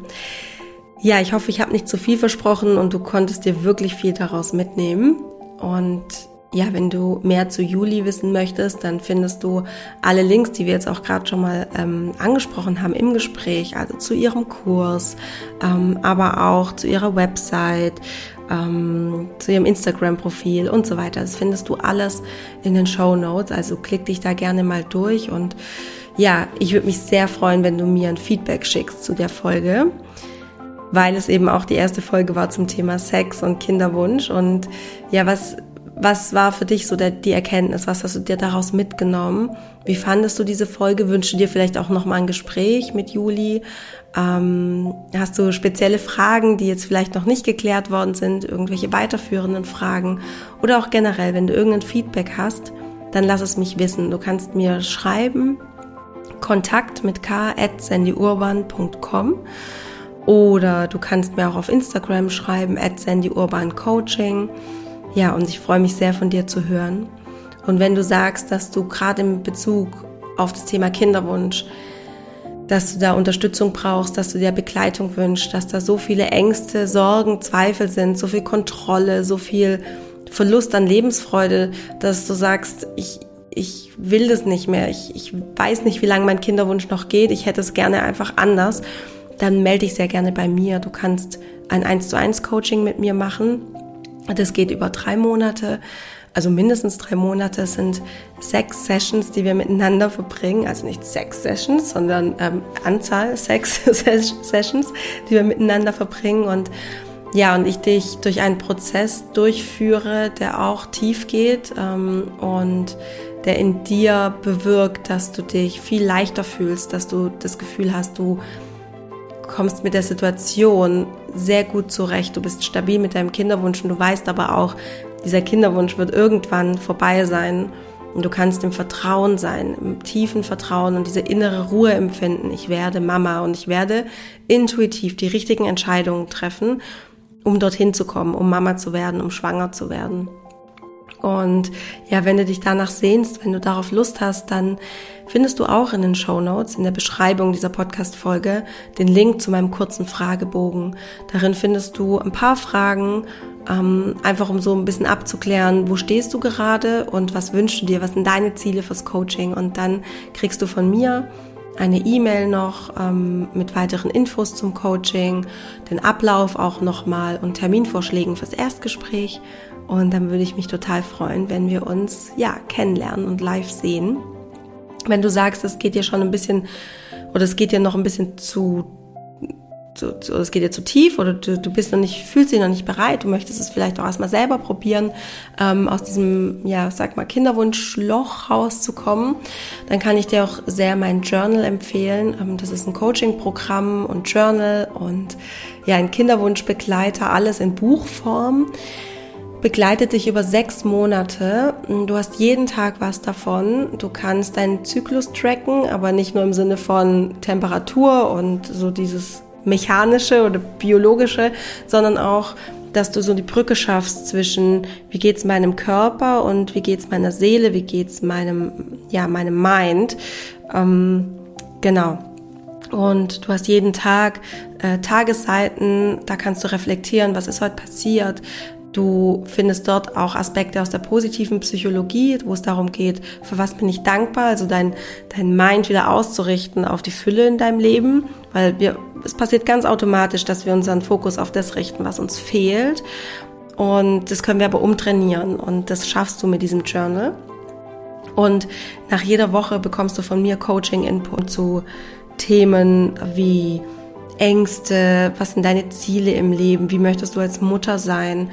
Ja, ich hoffe, ich habe nicht zu viel versprochen und du konntest dir wirklich viel daraus mitnehmen. Und ja, wenn du mehr zu Juli wissen möchtest, dann findest du alle Links, die wir jetzt auch gerade schon mal ähm, angesprochen haben im Gespräch, also zu ihrem Kurs, ähm, aber auch zu ihrer Website, ähm, zu ihrem Instagram-Profil und so weiter. Das findest du alles in den Show Notes. Also klick dich da gerne mal durch und ja, ich würde mich sehr freuen, wenn du mir ein Feedback schickst zu der Folge weil es eben auch die erste Folge war zum Thema Sex und Kinderwunsch. Und ja, was, was war für dich so der, die Erkenntnis? Was hast du dir daraus mitgenommen? Wie fandest du diese Folge? Wünschst du dir vielleicht auch nochmal ein Gespräch mit Juli? Ähm, hast du spezielle Fragen, die jetzt vielleicht noch nicht geklärt worden sind? Irgendwelche weiterführenden Fragen? Oder auch generell, wenn du irgendein Feedback hast, dann lass es mich wissen. Du kannst mir schreiben, kontakt mit k at sandyurban.com oder du kannst mir auch auf Instagram schreiben, at Coaching. Ja, und ich freue mich sehr von dir zu hören. Und wenn du sagst, dass du gerade in Bezug auf das Thema Kinderwunsch dass du da Unterstützung brauchst, dass du dir Begleitung wünschst, dass da so viele Ängste, Sorgen, Zweifel sind, so viel Kontrolle, so viel Verlust an Lebensfreude, dass du sagst, ich, ich will das nicht mehr, ich, ich weiß nicht, wie lange mein Kinderwunsch noch geht, ich hätte es gerne einfach anders, dann melde dich sehr gerne bei mir. Du kannst ein 1 zu 1 Coaching mit mir machen. Das geht über drei Monate also mindestens drei Monate sind sechs Sessions, die wir miteinander verbringen. Also nicht sechs Sessions, sondern ähm, Anzahl sechs Sessions, die wir miteinander verbringen. Und ja, und ich dich durch einen Prozess durchführe, der auch tief geht ähm, und der in dir bewirkt, dass du dich viel leichter fühlst, dass du das Gefühl hast, du kommst mit der Situation sehr gut zurecht, du bist stabil mit deinem Kinderwunsch und du weißt aber auch, dieser Kinderwunsch wird irgendwann vorbei sein und du kannst im Vertrauen sein, im tiefen Vertrauen und diese innere Ruhe empfinden. Ich werde Mama und ich werde intuitiv die richtigen Entscheidungen treffen, um dorthin zu kommen, um Mama zu werden, um schwanger zu werden. Und ja, wenn du dich danach sehnst, wenn du darauf Lust hast, dann findest du auch in den Show Notes, in der Beschreibung dieser Podcast-Folge, den Link zu meinem kurzen Fragebogen. Darin findest du ein paar Fragen, ähm, einfach um so ein bisschen abzuklären, wo stehst du gerade und was wünschst du dir, was sind deine Ziele fürs Coaching. Und dann kriegst du von mir eine E-Mail noch ähm, mit weiteren Infos zum Coaching, den Ablauf auch nochmal und Terminvorschlägen fürs Erstgespräch. Und dann würde ich mich total freuen, wenn wir uns ja kennenlernen und live sehen. Wenn du sagst, es geht dir schon ein bisschen oder es geht dir noch ein bisschen zu zu, zu, es geht dir zu tief oder du, du bist noch nicht, fühlst dich noch nicht bereit, du möchtest es vielleicht auch erstmal selber probieren, ähm, aus diesem, ja, sag mal, Kinderwunschloch rauszukommen, dann kann ich dir auch sehr mein Journal empfehlen. Ähm, das ist ein Coaching-Programm und Journal und ja, ein Kinderwunschbegleiter, alles in Buchform begleitet dich über sechs Monate. Du hast jeden Tag was davon. Du kannst deinen Zyklus tracken, aber nicht nur im Sinne von Temperatur und so dieses mechanische oder biologische, sondern auch, dass du so die Brücke schaffst zwischen, wie geht's meinem Körper und wie geht's meiner Seele, wie geht's meinem, ja, meinem Mind. Ähm, genau. Und du hast jeden Tag äh, Tagesseiten, da kannst du reflektieren, was ist heute passiert, Du findest dort auch Aspekte aus der positiven Psychologie, wo es darum geht, für was bin ich dankbar, also dein, dein Mind wieder auszurichten auf die Fülle in deinem Leben, weil wir, es passiert ganz automatisch, dass wir unseren Fokus auf das richten, was uns fehlt. Und das können wir aber umtrainieren. Und das schaffst du mit diesem Journal. Und nach jeder Woche bekommst du von mir Coaching-Input zu Themen wie Ängste, was sind deine Ziele im Leben, wie möchtest du als Mutter sein,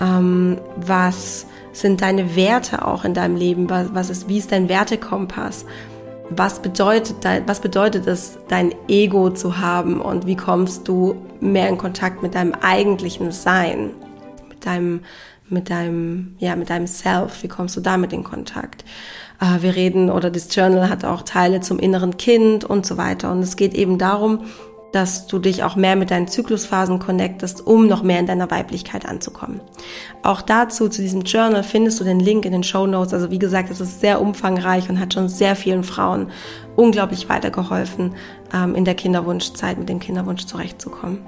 ähm, was sind deine Werte auch in deinem Leben, was, was ist, wie ist dein Wertekompass, was bedeutet, was bedeutet es, dein Ego zu haben? Und wie kommst du mehr in Kontakt mit deinem eigentlichen Sein, mit deinem, mit deinem, ja, mit deinem Self, wie kommst du damit in Kontakt? Äh, wir reden oder das Journal hat auch Teile zum inneren Kind und so weiter. Und es geht eben darum, dass du dich auch mehr mit deinen Zyklusphasen connectest, um noch mehr in deiner Weiblichkeit anzukommen. Auch dazu, zu diesem Journal, findest du den Link in den Show Notes. Also wie gesagt, es ist sehr umfangreich und hat schon sehr vielen Frauen unglaublich weitergeholfen, ähm, in der Kinderwunschzeit mit dem Kinderwunsch zurechtzukommen.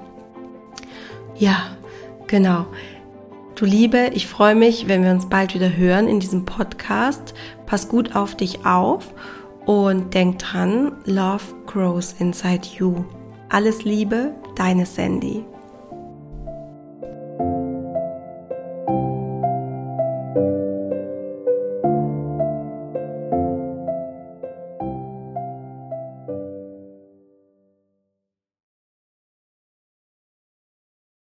Ja, genau. Du Liebe, ich freue mich, wenn wir uns bald wieder hören in diesem Podcast. Pass gut auf dich auf und denk dran, Love grows inside you. Alles Liebe, deine Sandy.